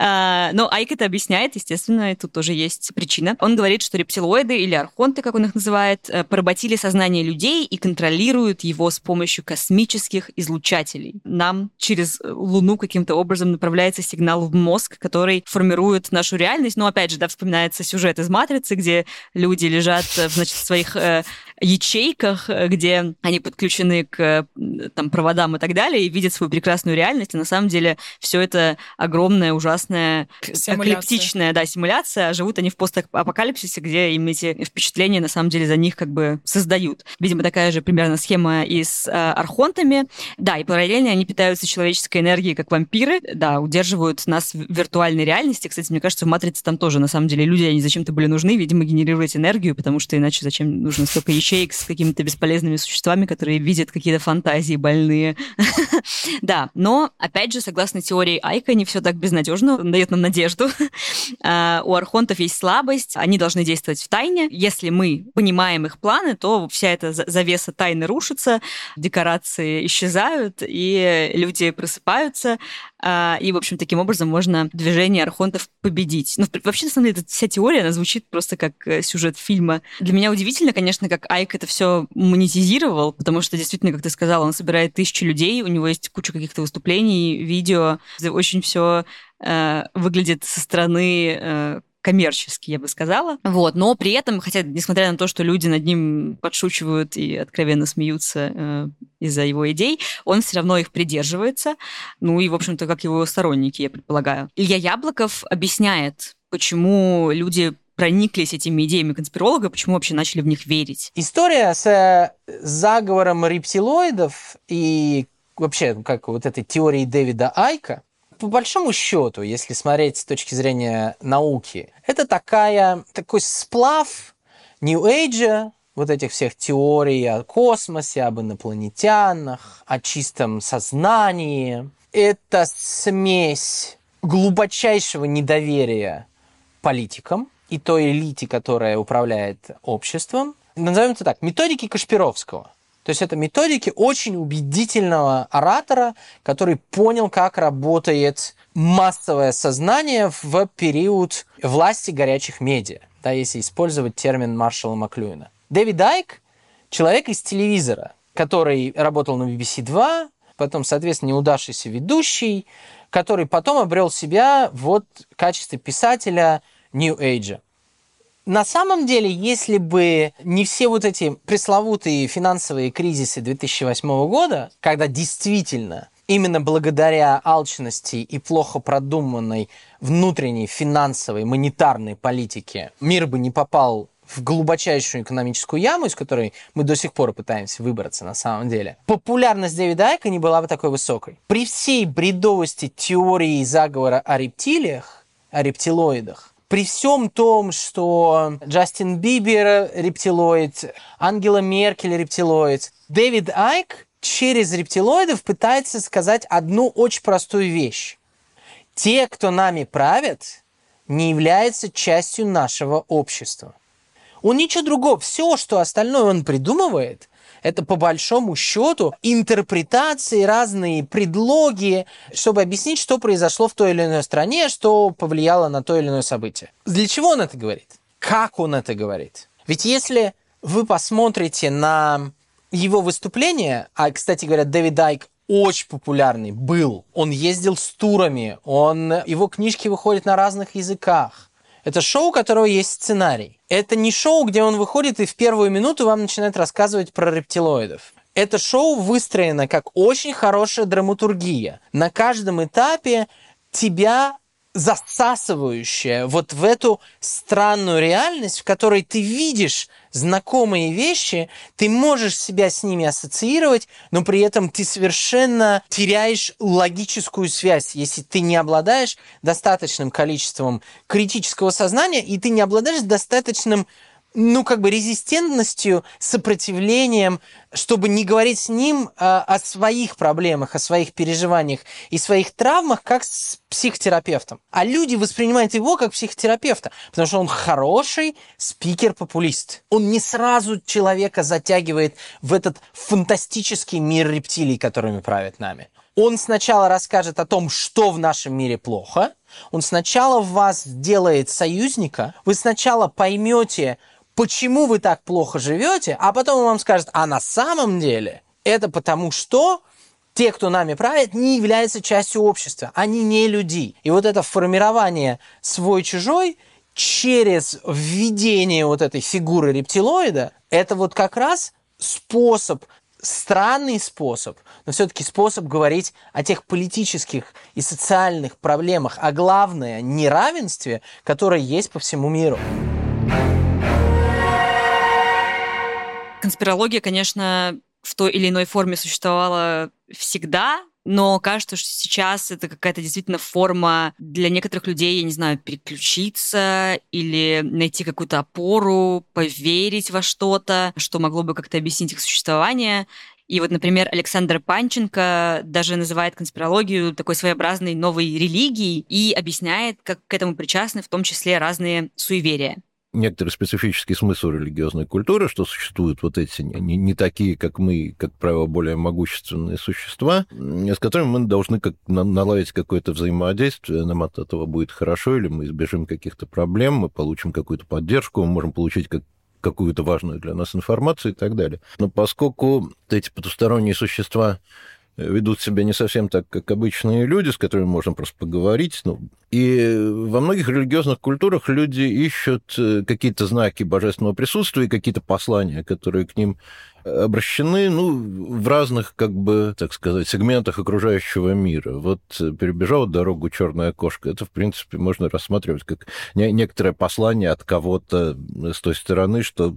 [SPEAKER 1] А, но Айк это объясняет, естественно, и тут тоже есть причина. Он говорит, что рептилоиды или архонты, как он их называет, э, поработили сознание людей и контролируют его с помощью космических излучателей. Нам через Луну каким-то образом направляется сигнал в мозг, который формирует нашу реальность. Но опять же, да, вспоминается сюжет из «Матрицы», где люди лежат э, значит, в своих э, ячейках, где они подключены к там, проводам и так далее, и видят свою прекрасную реальность. И на самом деле все это огромное, ужасная, эклиптичная да, симуляция, а живут они в постапокалипсисе, где им эти впечатления на самом деле за них как бы создают. Видимо, такая же примерно схема и с э, архонтами. Да, и параллельно они питаются человеческой энергией, как вампиры, да, удерживают нас в виртуальной реальности. Кстати, мне кажется, в «Матрице» там тоже, на самом деле, люди, они зачем-то были нужны, видимо, генерировать энергию, потому что иначе зачем нужно столько ячеек с какими-то бесполезными существами, которые видят какие-то фантазии больные. Да, но, опять же, согласно теории Айка, не все так безнадежно, он дает нам надежду. А, у архонтов есть слабость, они должны действовать в тайне. Если мы понимаем их планы, то вся эта завеса тайны рушится, декорации исчезают, и люди просыпаются, а, и, в общем, таким образом можно движение архонтов победить. Ну, вообще, на самом деле, эта вся теория, она звучит просто как э, сюжет фильма. Для меня удивительно, конечно, как Айк это все монетизировал, потому что, действительно, как ты сказала, он собирает тысячи людей, у него есть куча каких-то выступлений, видео, очень все э, выглядит со стороны э, коммерческий, я бы сказала. Вот. Но при этом, хотя, несмотря на то, что люди над ним подшучивают и откровенно смеются э, из-за его идей, он все равно их придерживается. Ну и, в общем-то, как его сторонники, я предполагаю. Илья Яблоков объясняет, почему люди прониклись этими идеями конспиролога, почему вообще начали в них верить?
[SPEAKER 3] История с э, заговором рептилоидов и вообще как вот этой теорией Дэвида Айка, по большому счету, если смотреть с точки зрения науки, это такая, такой сплав Age, вот этих всех теорий о космосе, об инопланетянах, о чистом сознании. Это смесь глубочайшего недоверия политикам и той элите, которая управляет обществом. Назовем это так, методики Кашпировского – то есть это методики очень убедительного оратора, который понял, как работает массовое сознание в период власти горячих медиа, да, если использовать термин Маршала Маклюина. Дэвид Дайк человек из телевизора, который работал на BBC 2, потом, соответственно, неудавшийся ведущий, который потом обрел себя вот в качестве писателя New Age. На самом деле, если бы не все вот эти пресловутые финансовые кризисы 2008 года, когда действительно именно благодаря алчности и плохо продуманной внутренней финансовой монетарной политике мир бы не попал в глубочайшую экономическую яму, из которой мы до сих пор пытаемся выбраться на самом деле, популярность Дэвида Айка не была бы такой высокой. При всей бредовости теории заговора о рептилиях, о рептилоидах, при всем том, что Джастин Бибер рептилоид, Ангела Меркель рептилоид, Дэвид Айк через рептилоидов пытается сказать одну очень простую вещь. Те, кто нами правят, не являются частью нашего общества. Он ничего другого. Все, что остальное он придумывает, это по большому счету интерпретации, разные предлоги, чтобы объяснить, что произошло в той или иной стране, что повлияло на то или иное событие. Для чего он это говорит? Как он это говорит? Ведь если вы посмотрите на его выступление, а, кстати говоря, Дэвид Дайк очень популярный был. Он ездил с турами, он, его книжки выходят на разных языках. Это шоу, у которого есть сценарий. Это не шоу, где он выходит и в первую минуту вам начинает рассказывать про рептилоидов. Это шоу выстроено как очень хорошая драматургия. На каждом этапе тебя засасывающая вот в эту странную реальность, в которой ты видишь знакомые вещи, ты можешь себя с ними ассоциировать, но при этом ты совершенно теряешь логическую связь, если ты не обладаешь достаточным количеством критического сознания, и ты не обладаешь достаточным ну, как бы резистентностью, сопротивлением, чтобы не говорить с ним а, о своих проблемах, о своих переживаниях и своих травмах, как с психотерапевтом. А люди воспринимают его как психотерапевта, потому что он хороший спикер-популист. Он не сразу человека затягивает в этот фантастический мир рептилий, которыми правят нами. Он сначала расскажет о том, что в нашем мире плохо, он сначала в вас делает союзника, вы сначала поймете, почему вы так плохо живете, а потом он вам скажет, а на самом деле это потому что те, кто нами правит, не являются частью общества. Они не люди. И вот это формирование свой-чужой через введение вот этой фигуры рептилоида, это вот как раз способ, странный способ, но все-таки способ говорить о тех политических и социальных проблемах, а главное, неравенстве, которое есть по всему миру.
[SPEAKER 1] Конспирология, конечно, в той или иной форме существовала всегда, но кажется, что сейчас это какая-то действительно форма для некоторых людей, я не знаю, переключиться или найти какую-то опору, поверить во что-то, что могло бы как-то объяснить их существование. И вот, например, Александр Панченко даже называет конспирологию такой своеобразной новой религией и объясняет, как к этому причастны в том числе разные суеверия
[SPEAKER 7] некоторый специфический смысл религиозной культуры, что существуют вот эти не, не такие, как мы, как правило, более могущественные существа, с которыми мы должны как, наладить какое-то взаимодействие, нам от этого будет хорошо, или мы избежим каких-то проблем, мы получим какую-то поддержку, мы можем получить как, какую-то важную для нас информацию и так далее. Но поскольку эти потусторонние существа ведут себя не совсем так, как обычные люди, с которыми можно просто поговорить. Ну, и во многих религиозных культурах люди ищут э, какие-то знаки божественного присутствия, какие-то послания, которые к ним обращены ну, в разных, как бы, так сказать, сегментах окружающего мира. Вот э, перебежала дорогу черная кошка. Это, в принципе, можно рассматривать как некоторое послание от кого-то с той стороны, что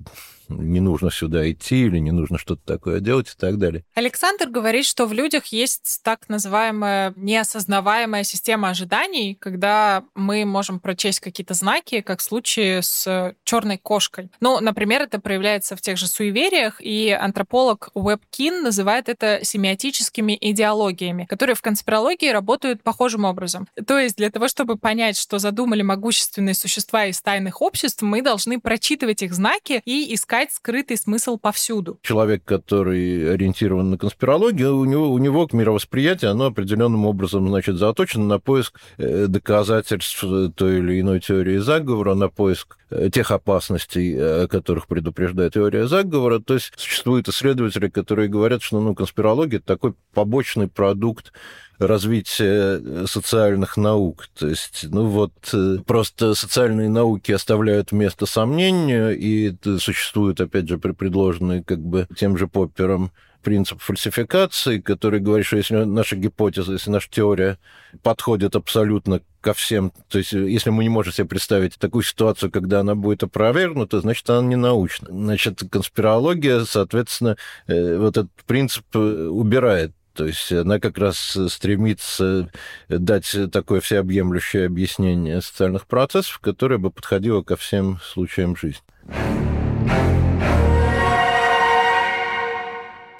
[SPEAKER 7] не нужно сюда идти или не нужно что-то такое делать и так далее.
[SPEAKER 2] Александр говорит, что в людях есть так называемая неосознаваемая система ожиданий, когда мы можем прочесть какие-то знаки, как в случае с черной кошкой. Ну, например, это проявляется в тех же суевериях, и антрополог Уэб Кин называет это семиотическими идеологиями, которые в конспирологии работают похожим образом. То есть для того, чтобы понять, что задумали могущественные существа из тайных обществ, мы должны прочитывать их знаки и искать скрытый смысл повсюду.
[SPEAKER 7] Человек, который ориентирован на конспирологию, у него, у него мировосприятие, оно определенным образом, значит, заточено на поиск э, доказательств той или иной теории заговора, на поиск тех опасностей, о которых предупреждает теория заговора. То есть существуют исследователи, которые говорят, что ну, конспирология – это такой побочный продукт развития социальных наук. То есть, ну вот, э, просто социальные науки оставляют место сомнению, и существуют, опять же, предложенные как бы тем же Поппером принцип фальсификации, который говорит, что если наша гипотеза, если наша теория подходит абсолютно ко всем, то есть если мы не можем себе представить такую ситуацию, когда она будет опровергнута, значит, она не научна. Значит, конспирология, соответственно, э, вот этот принцип э, убирает то есть она как раз стремится дать такое всеобъемлющее объяснение социальных процессов, которое бы подходило ко всем случаям жизни.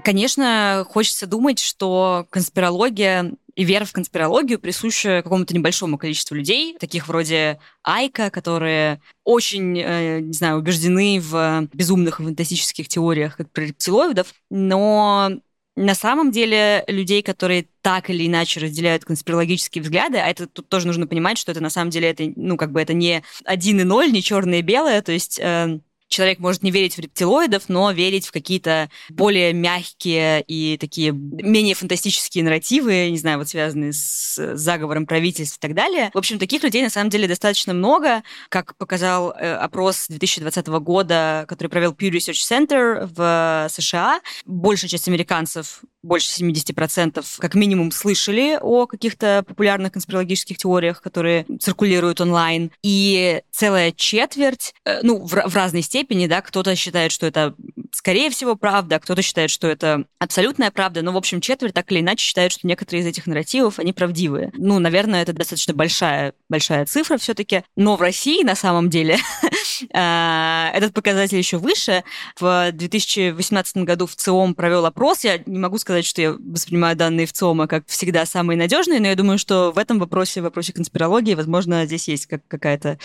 [SPEAKER 1] Конечно, хочется думать, что конспирология и вера в конспирологию присуща какому-то небольшому количеству людей, таких вроде Айка, которые очень, э, не знаю, убеждены в безумных и фантастических теориях, как про рептилоидов, но на самом деле людей, которые так или иначе разделяют конспирологические взгляды, а это тут тоже нужно понимать, что это на самом деле это, ну, как бы это не один и ноль, не черное и белое, то есть э, человек может не верить в рептилоидов, но верить в какие-то более мягкие и такие менее фантастические нарративы, не знаю, вот связанные с заговором правительств и так далее. В общем, таких людей на самом деле достаточно много. Как показал э, опрос 2020 года, который провел Pew Research Center в США, большая часть американцев больше 70% как минимум слышали о каких-то популярных конспирологических теориях, которые циркулируют онлайн. И целая четверть, э, ну, в, в разной степени, да, кто-то считает, что это скорее всего правда, кто-то считает, что это абсолютная правда, но, в общем, четверть так или иначе считают, что некоторые из этих нарративов, они правдивые. Ну, наверное, это достаточно большая, большая цифра все-таки, но в России, на самом деле, этот показатель еще выше. В 2018 году в ЦИОМ провел опрос, я не могу сказать, что я воспринимаю данные в ЦОМа как всегда самые надежные, но я думаю, что в этом вопросе, в вопросе конспирологии, возможно, здесь есть как какая-то...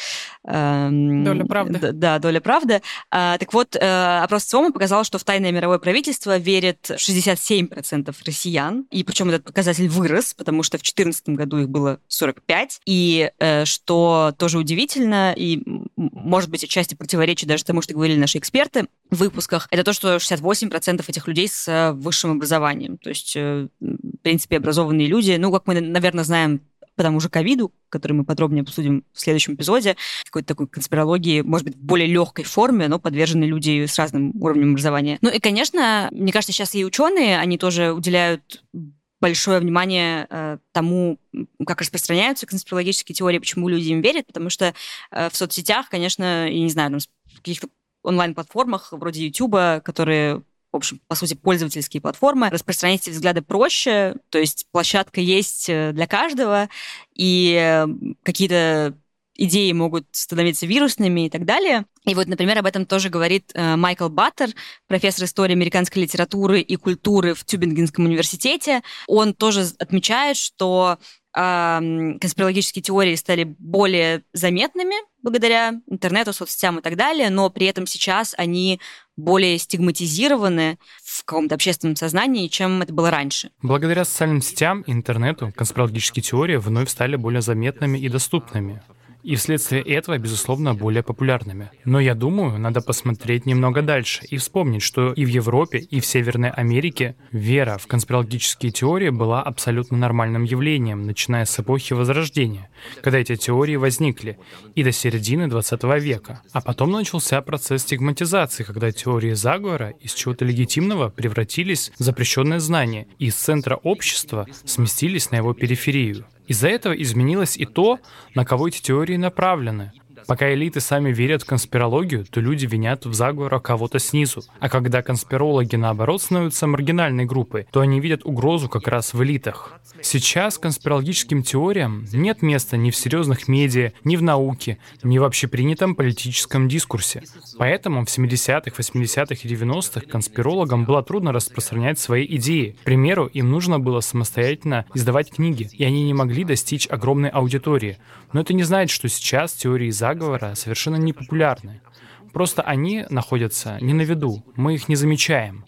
[SPEAKER 2] Эм, доля правды.
[SPEAKER 1] Да, доля правды. А, так вот, э, опрос ЦОМа показал, что в тайное мировое правительство верит 67% россиян, и причем этот показатель вырос, потому что в 2014 году их было 45, и э, что тоже удивительно, и, может быть, отчасти противоречит даже тому, что говорили наши эксперты в выпусках, это то, что 68% этих людей с э, высшим образованием образованием. То есть, э, в принципе, образованные люди, ну, как мы, наверное, знаем по тому же ковиду, который мы подробнее обсудим в следующем эпизоде, какой-то такой конспирологии, может быть, в более легкой форме, но подвержены люди с разным уровнем образования. Ну и, конечно, мне кажется, сейчас и ученые, они тоже уделяют большое внимание э, тому, как распространяются конспирологические теории, почему люди им верят, потому что э, в соцсетях, конечно, я не знаю, там, в каких-то онлайн-платформах вроде YouTube, которые в общем, по сути, пользовательские платформы. Распространять эти взгляды проще, то есть площадка есть э, для каждого, и э, какие-то идеи могут становиться вирусными и так далее. И вот, например, об этом тоже говорит э, Майкл Баттер, профессор истории американской литературы и культуры в Тюбингенском университете. Он тоже отмечает, что конспирологические теории стали более заметными благодаря интернету, соцсетям и так далее, но при этом сейчас они более стигматизированы в каком-то общественном сознании, чем это было раньше.
[SPEAKER 9] Благодаря социальным сетям и интернету конспирологические теории вновь стали более заметными и доступными и вследствие этого, безусловно, более популярными. Но я думаю, надо посмотреть немного дальше и вспомнить, что и в Европе, и в Северной Америке вера в конспирологические теории была абсолютно нормальным явлением, начиная с эпохи Возрождения, когда эти теории возникли, и до середины 20 века. А потом начался процесс стигматизации, когда теории заговора из чего-то легитимного превратились в запрещенное знание, и из центра общества сместились на его периферию. Из-за этого изменилось и то, на кого эти теории направлены. Пока элиты сами верят в конспирологию, то люди винят в заговорах кого-то снизу. А когда конспирологи, наоборот, становятся маргинальной группой, то они видят угрозу как раз в элитах. Сейчас конспирологическим теориям нет места ни в серьезных медиа, ни в науке, ни в общепринятом политическом дискурсе. Поэтому в 70-х, 80-х и 90-х конспирологам было трудно распространять свои идеи. К примеру, им нужно было самостоятельно издавать книги, и они не могли достичь огромной аудитории. Но это не значит, что сейчас теории заговора совершенно не популярны. Просто они находятся не на виду, мы их не замечаем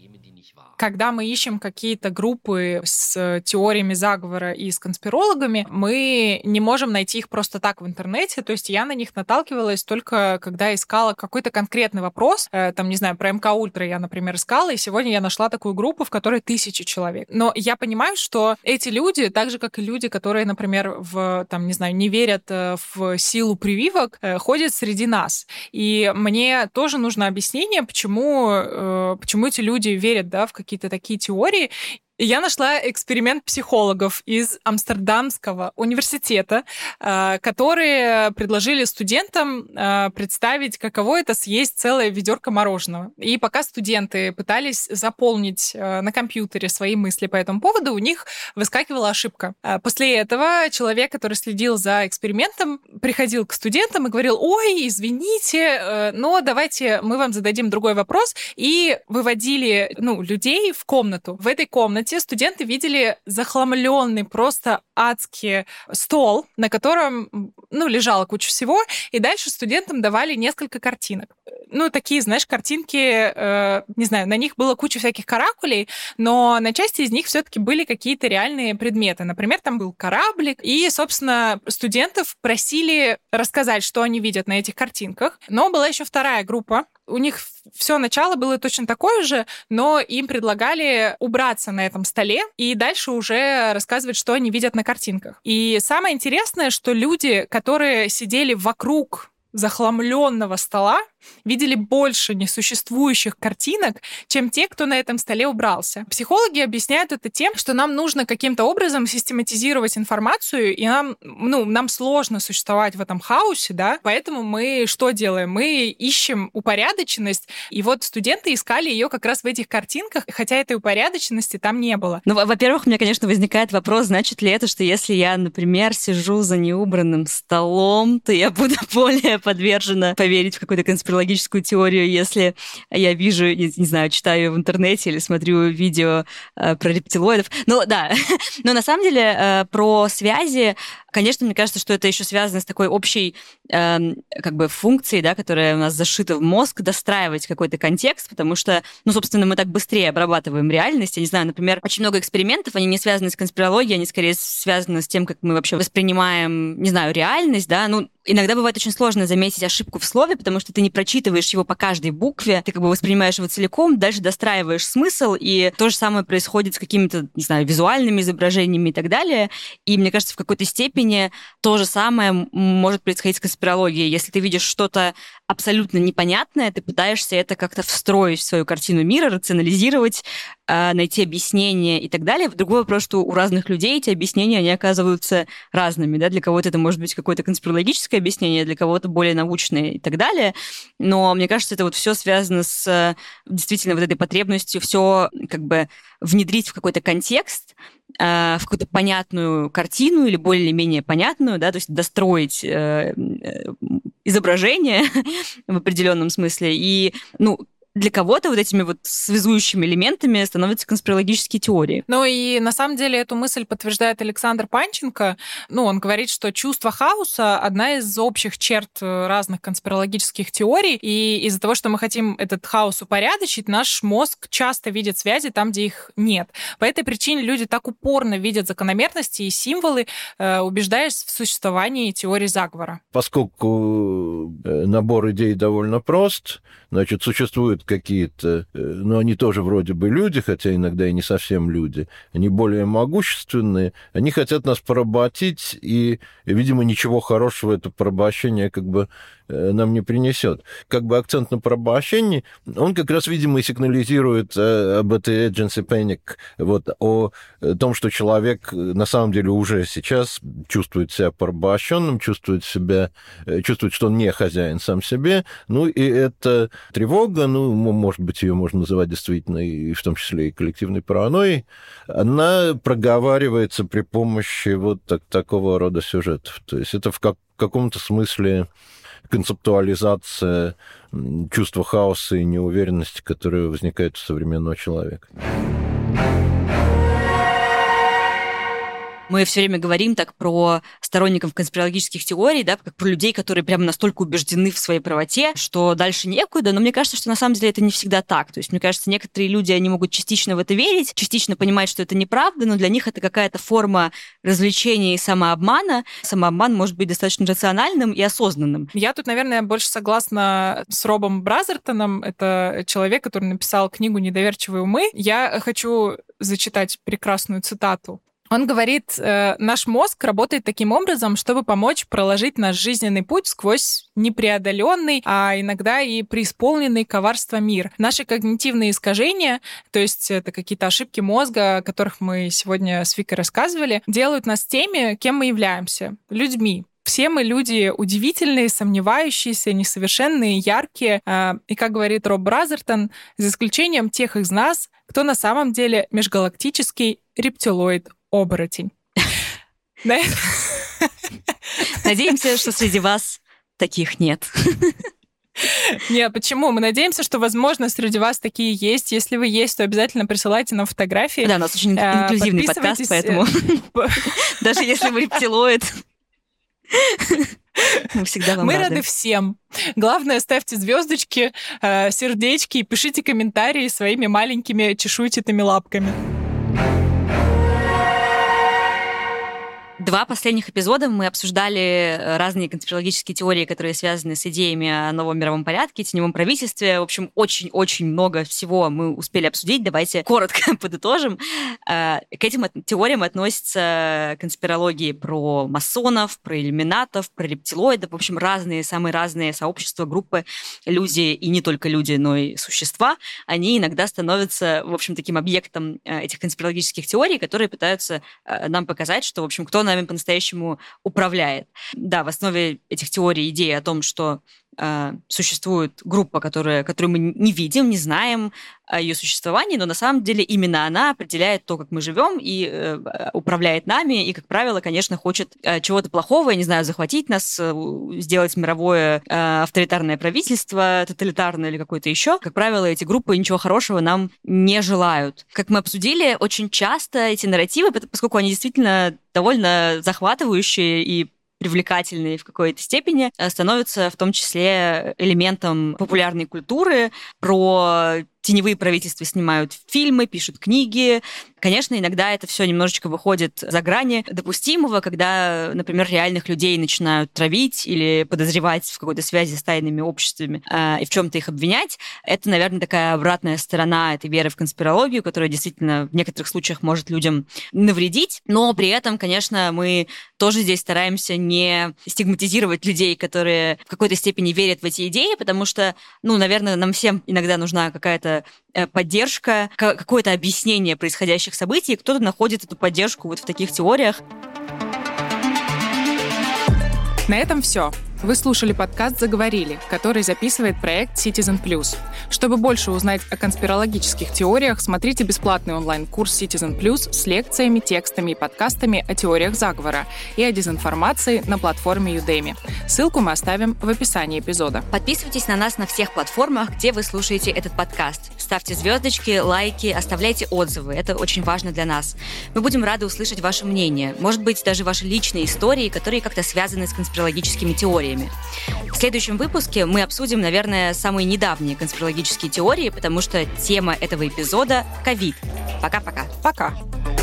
[SPEAKER 2] когда мы ищем какие-то группы с теориями заговора и с конспирологами, мы не можем найти их просто так в интернете. То есть я на них наталкивалась только когда искала какой-то конкретный вопрос. Э, там, не знаю, про МК Ультра я, например, искала, и сегодня я нашла такую группу, в которой тысячи человек. Но я понимаю, что эти люди, так же, как и люди, которые, например, в, там, не знаю, не верят э, в силу прививок, э, ходят среди нас. И мне тоже нужно объяснение, почему, почему эти люди верят да, в какие какие-то такие теории, и я нашла эксперимент психологов из Амстердамского университета, э, которые предложили студентам э, представить, каково это съесть целое ведерко мороженого. И пока студенты пытались заполнить э, на компьютере свои мысли по этому поводу, у них выскакивала ошибка. После этого человек, который следил за экспериментом, приходил к студентам и говорил, ой, извините, но давайте мы вам зададим другой вопрос. И выводили ну, людей в комнату. В этой комнате комнате студенты видели захламленный просто адский стол, на котором ну, лежала куча всего, и дальше студентам давали несколько картинок. Ну, такие, знаешь, картинки, э, не знаю, на них было куча всяких каракулей, но на части из них все-таки были какие-то реальные предметы. Например, там был кораблик, и, собственно, студентов просили рассказать, что они видят на этих картинках. Но была еще вторая группа, у них все начало было точно такое же, но им предлагали убраться на этом столе и дальше уже рассказывать, что они видят на картинках. И самое интересное, что люди, которые сидели вокруг захламленного стола, видели больше несуществующих картинок, чем те, кто на этом столе убрался. Психологи объясняют это тем, что нам нужно каким-то образом систематизировать информацию, и нам, ну, нам сложно существовать в этом хаосе, да, поэтому мы что делаем? Мы ищем упорядоченность, и вот студенты искали ее как раз в этих картинках, хотя этой упорядоченности там не было.
[SPEAKER 1] Ну, во-первых, у меня, конечно, возникает вопрос, значит ли это, что если я, например, сижу за неубранным столом, то я буду более подвержена поверить в какой-то конспирацию конспирологическую теорию, если я вижу, не, не знаю, читаю в интернете или смотрю видео э, про рептилоидов. Ну да, но на самом деле э, про связи Конечно, мне кажется, что это еще связано с такой общей э, как бы функцией, да, которая у нас зашита в мозг, достраивать какой-то контекст, потому что, ну, собственно, мы так быстрее обрабатываем реальность. Я не знаю, например, очень много экспериментов, они не связаны с конспирологией, они скорее связаны с тем, как мы вообще воспринимаем, не знаю, реальность, да, ну, иногда бывает очень сложно заметить ошибку в слове, потому что ты не прочитываешь его по каждой букве, ты как бы воспринимаешь его целиком, дальше достраиваешь смысл, и то же самое происходит с какими-то, не знаю, визуальными изображениями и так далее. И мне кажется, в какой-то степени то же самое может происходить с конспирологией. Если ты видишь что-то абсолютно непонятное, ты пытаешься это как-то встроить в свою картину мира, рационализировать, найти объяснение и так далее. Другой вопрос, что у разных людей эти объяснения, они оказываются разными. Да? Для кого-то это может быть какое-то конспирологическое объяснение, для кого-то более научное и так далее. Но мне кажется, это вот все связано с действительно вот этой потребностью все как бы внедрить в какой-то контекст, а, в какую-то понятную картину или более-менее понятную, да, то есть достроить э, э, изображение в определенном смысле. И, ну, для кого-то вот этими вот связующими элементами становятся конспирологические теории.
[SPEAKER 2] Ну и на самом деле эту мысль подтверждает Александр Панченко. Ну, он говорит, что чувство хаоса — одна из общих черт разных конспирологических теорий, и из-за того, что мы хотим этот хаос упорядочить, наш мозг часто видит связи там, где их нет. По этой причине люди так упорно видят закономерности и символы, э, убеждаясь в существовании теории заговора.
[SPEAKER 7] Поскольку э, набор идей довольно прост, значит, существует существуют какие-то, э, ну, они тоже вроде бы люди, хотя иногда и не совсем люди, они более могущественные, они хотят нас поработить, и, видимо, ничего хорошего это порабощение как бы Э, нам не принесет. Как бы акцент на порабощении, он как раз, видимо, и сигнализирует э, об этой agency panic, вот, о том, что человек на самом деле уже сейчас чувствует себя порабощенным, чувствует себя, чувствует, что он не хозяин сам себе, ну и эта тревога, ну, может быть, ее можно называть действительно и в том числе и коллективной паранойей, она проговаривается при помощи вот так, такого рода сюжетов. То есть это в как, каком-то смысле концептуализация чувства хаоса и неуверенности, которые возникают у современного человека.
[SPEAKER 1] Мы все время говорим так про сторонников конспирологических теорий, да, как про людей, которые прямо настолько убеждены в своей правоте, что дальше некуда, но мне кажется, что на самом деле это не всегда так. То есть, мне кажется, некоторые люди, они могут частично в это верить, частично понимать, что это неправда, но для них это какая-то форма развлечения и самообмана. Самообман может быть достаточно рациональным и осознанным.
[SPEAKER 2] Я тут, наверное, больше согласна с Робом Бразертоном. Это человек, который написал книгу «Недоверчивые умы». Я хочу зачитать прекрасную цитату. Он говорит, э, наш мозг работает таким образом, чтобы помочь проложить наш жизненный путь сквозь непреодоленный, а иногда и преисполненный коварство мир. Наши когнитивные искажения, то есть это какие-то ошибки мозга, о которых мы сегодня с Викой рассказывали, делают нас теми, кем мы являемся, людьми. Все мы люди удивительные, сомневающиеся, несовершенные, яркие. А, и, как говорит Роб Бразертон, за исключением тех из нас, кто на самом деле межгалактический рептилоид оборотень.
[SPEAKER 1] Надеемся, что среди вас таких нет.
[SPEAKER 2] Нет, почему? Мы надеемся, что, возможно, среди вас такие есть. Если вы есть, то обязательно присылайте нам фотографии.
[SPEAKER 1] Да, у нас очень а, инклюзивный подкаст, поэтому даже если вы рептилоид, мы всегда вам
[SPEAKER 2] Мы
[SPEAKER 1] рады.
[SPEAKER 2] рады всем. Главное, ставьте звездочки, э, сердечки и пишите комментарии своими маленькими чешуйчатыми лапками.
[SPEAKER 1] Два последних эпизода мы обсуждали э, разные конспирологические теории, которые связаны с идеями о новом мировом порядке, теневом правительстве. В общем, очень-очень много всего мы успели обсудить. Давайте коротко подытожим. Э, к этим теориям относятся конспирологии про масонов, про иллюминатов, про рептилоидов. В общем, разные, самые разные сообщества, группы, люди, и не только люди, но и существа, они иногда становятся, в общем, таким объектом э, этих конспирологических теорий, которые пытаются нам показать, что, в общем, кто нами по-настоящему управляет. Да, в основе этих теорий идея о том, что э, существует группа, которая, которую мы не видим, не знаем о ее существовании, но на самом деле именно она определяет то, как мы живем и э, управляет нами, и, как правило, конечно, хочет э, чего-то плохого, я не знаю, захватить нас, э, сделать мировое э, авторитарное правительство, тоталитарное или какое-то еще. Как правило, эти группы ничего хорошего нам не желают. Как мы обсудили, очень часто эти нарративы, поскольку они действительно довольно захватывающие и привлекательные в какой-то степени, э, становятся в том числе элементом популярной культуры про теневые правительства снимают фильмы, пишут книги. Конечно, иногда это все немножечко выходит за грани допустимого, когда, например, реальных людей начинают травить или подозревать в какой-то связи с тайными обществами э, и в чем-то их обвинять. Это, наверное, такая обратная сторона этой веры в конспирологию, которая действительно в некоторых случаях может людям навредить. Но при этом, конечно, мы тоже здесь стараемся не стигматизировать людей, которые в какой-то степени верят в эти идеи, потому что, ну, наверное, нам всем иногда нужна какая-то Э, поддержка, какое-то объяснение происходящих событий, и кто-то находит эту поддержку вот в таких теориях.
[SPEAKER 2] На этом все. Вы слушали подкаст «Заговорили», который записывает проект Citizen Plus. Чтобы больше узнать о конспирологических теориях, смотрите бесплатный онлайн-курс Citizen Plus с лекциями, текстами и подкастами о теориях заговора и о дезинформации на платформе Udemy. Ссылку мы оставим в описании эпизода.
[SPEAKER 1] Подписывайтесь на нас на всех платформах, где вы слушаете этот подкаст. Ставьте звездочки, лайки, оставляйте отзывы. Это очень важно для нас. Мы будем рады услышать ваше мнение. Может быть, даже ваши личные истории, которые как-то связаны с конспирологическими теориями теориями. В следующем выпуске мы обсудим, наверное, самые недавние конспирологические теории, потому что тема этого эпизода – ковид. Пока-пока.
[SPEAKER 2] Пока. -пока. Пока.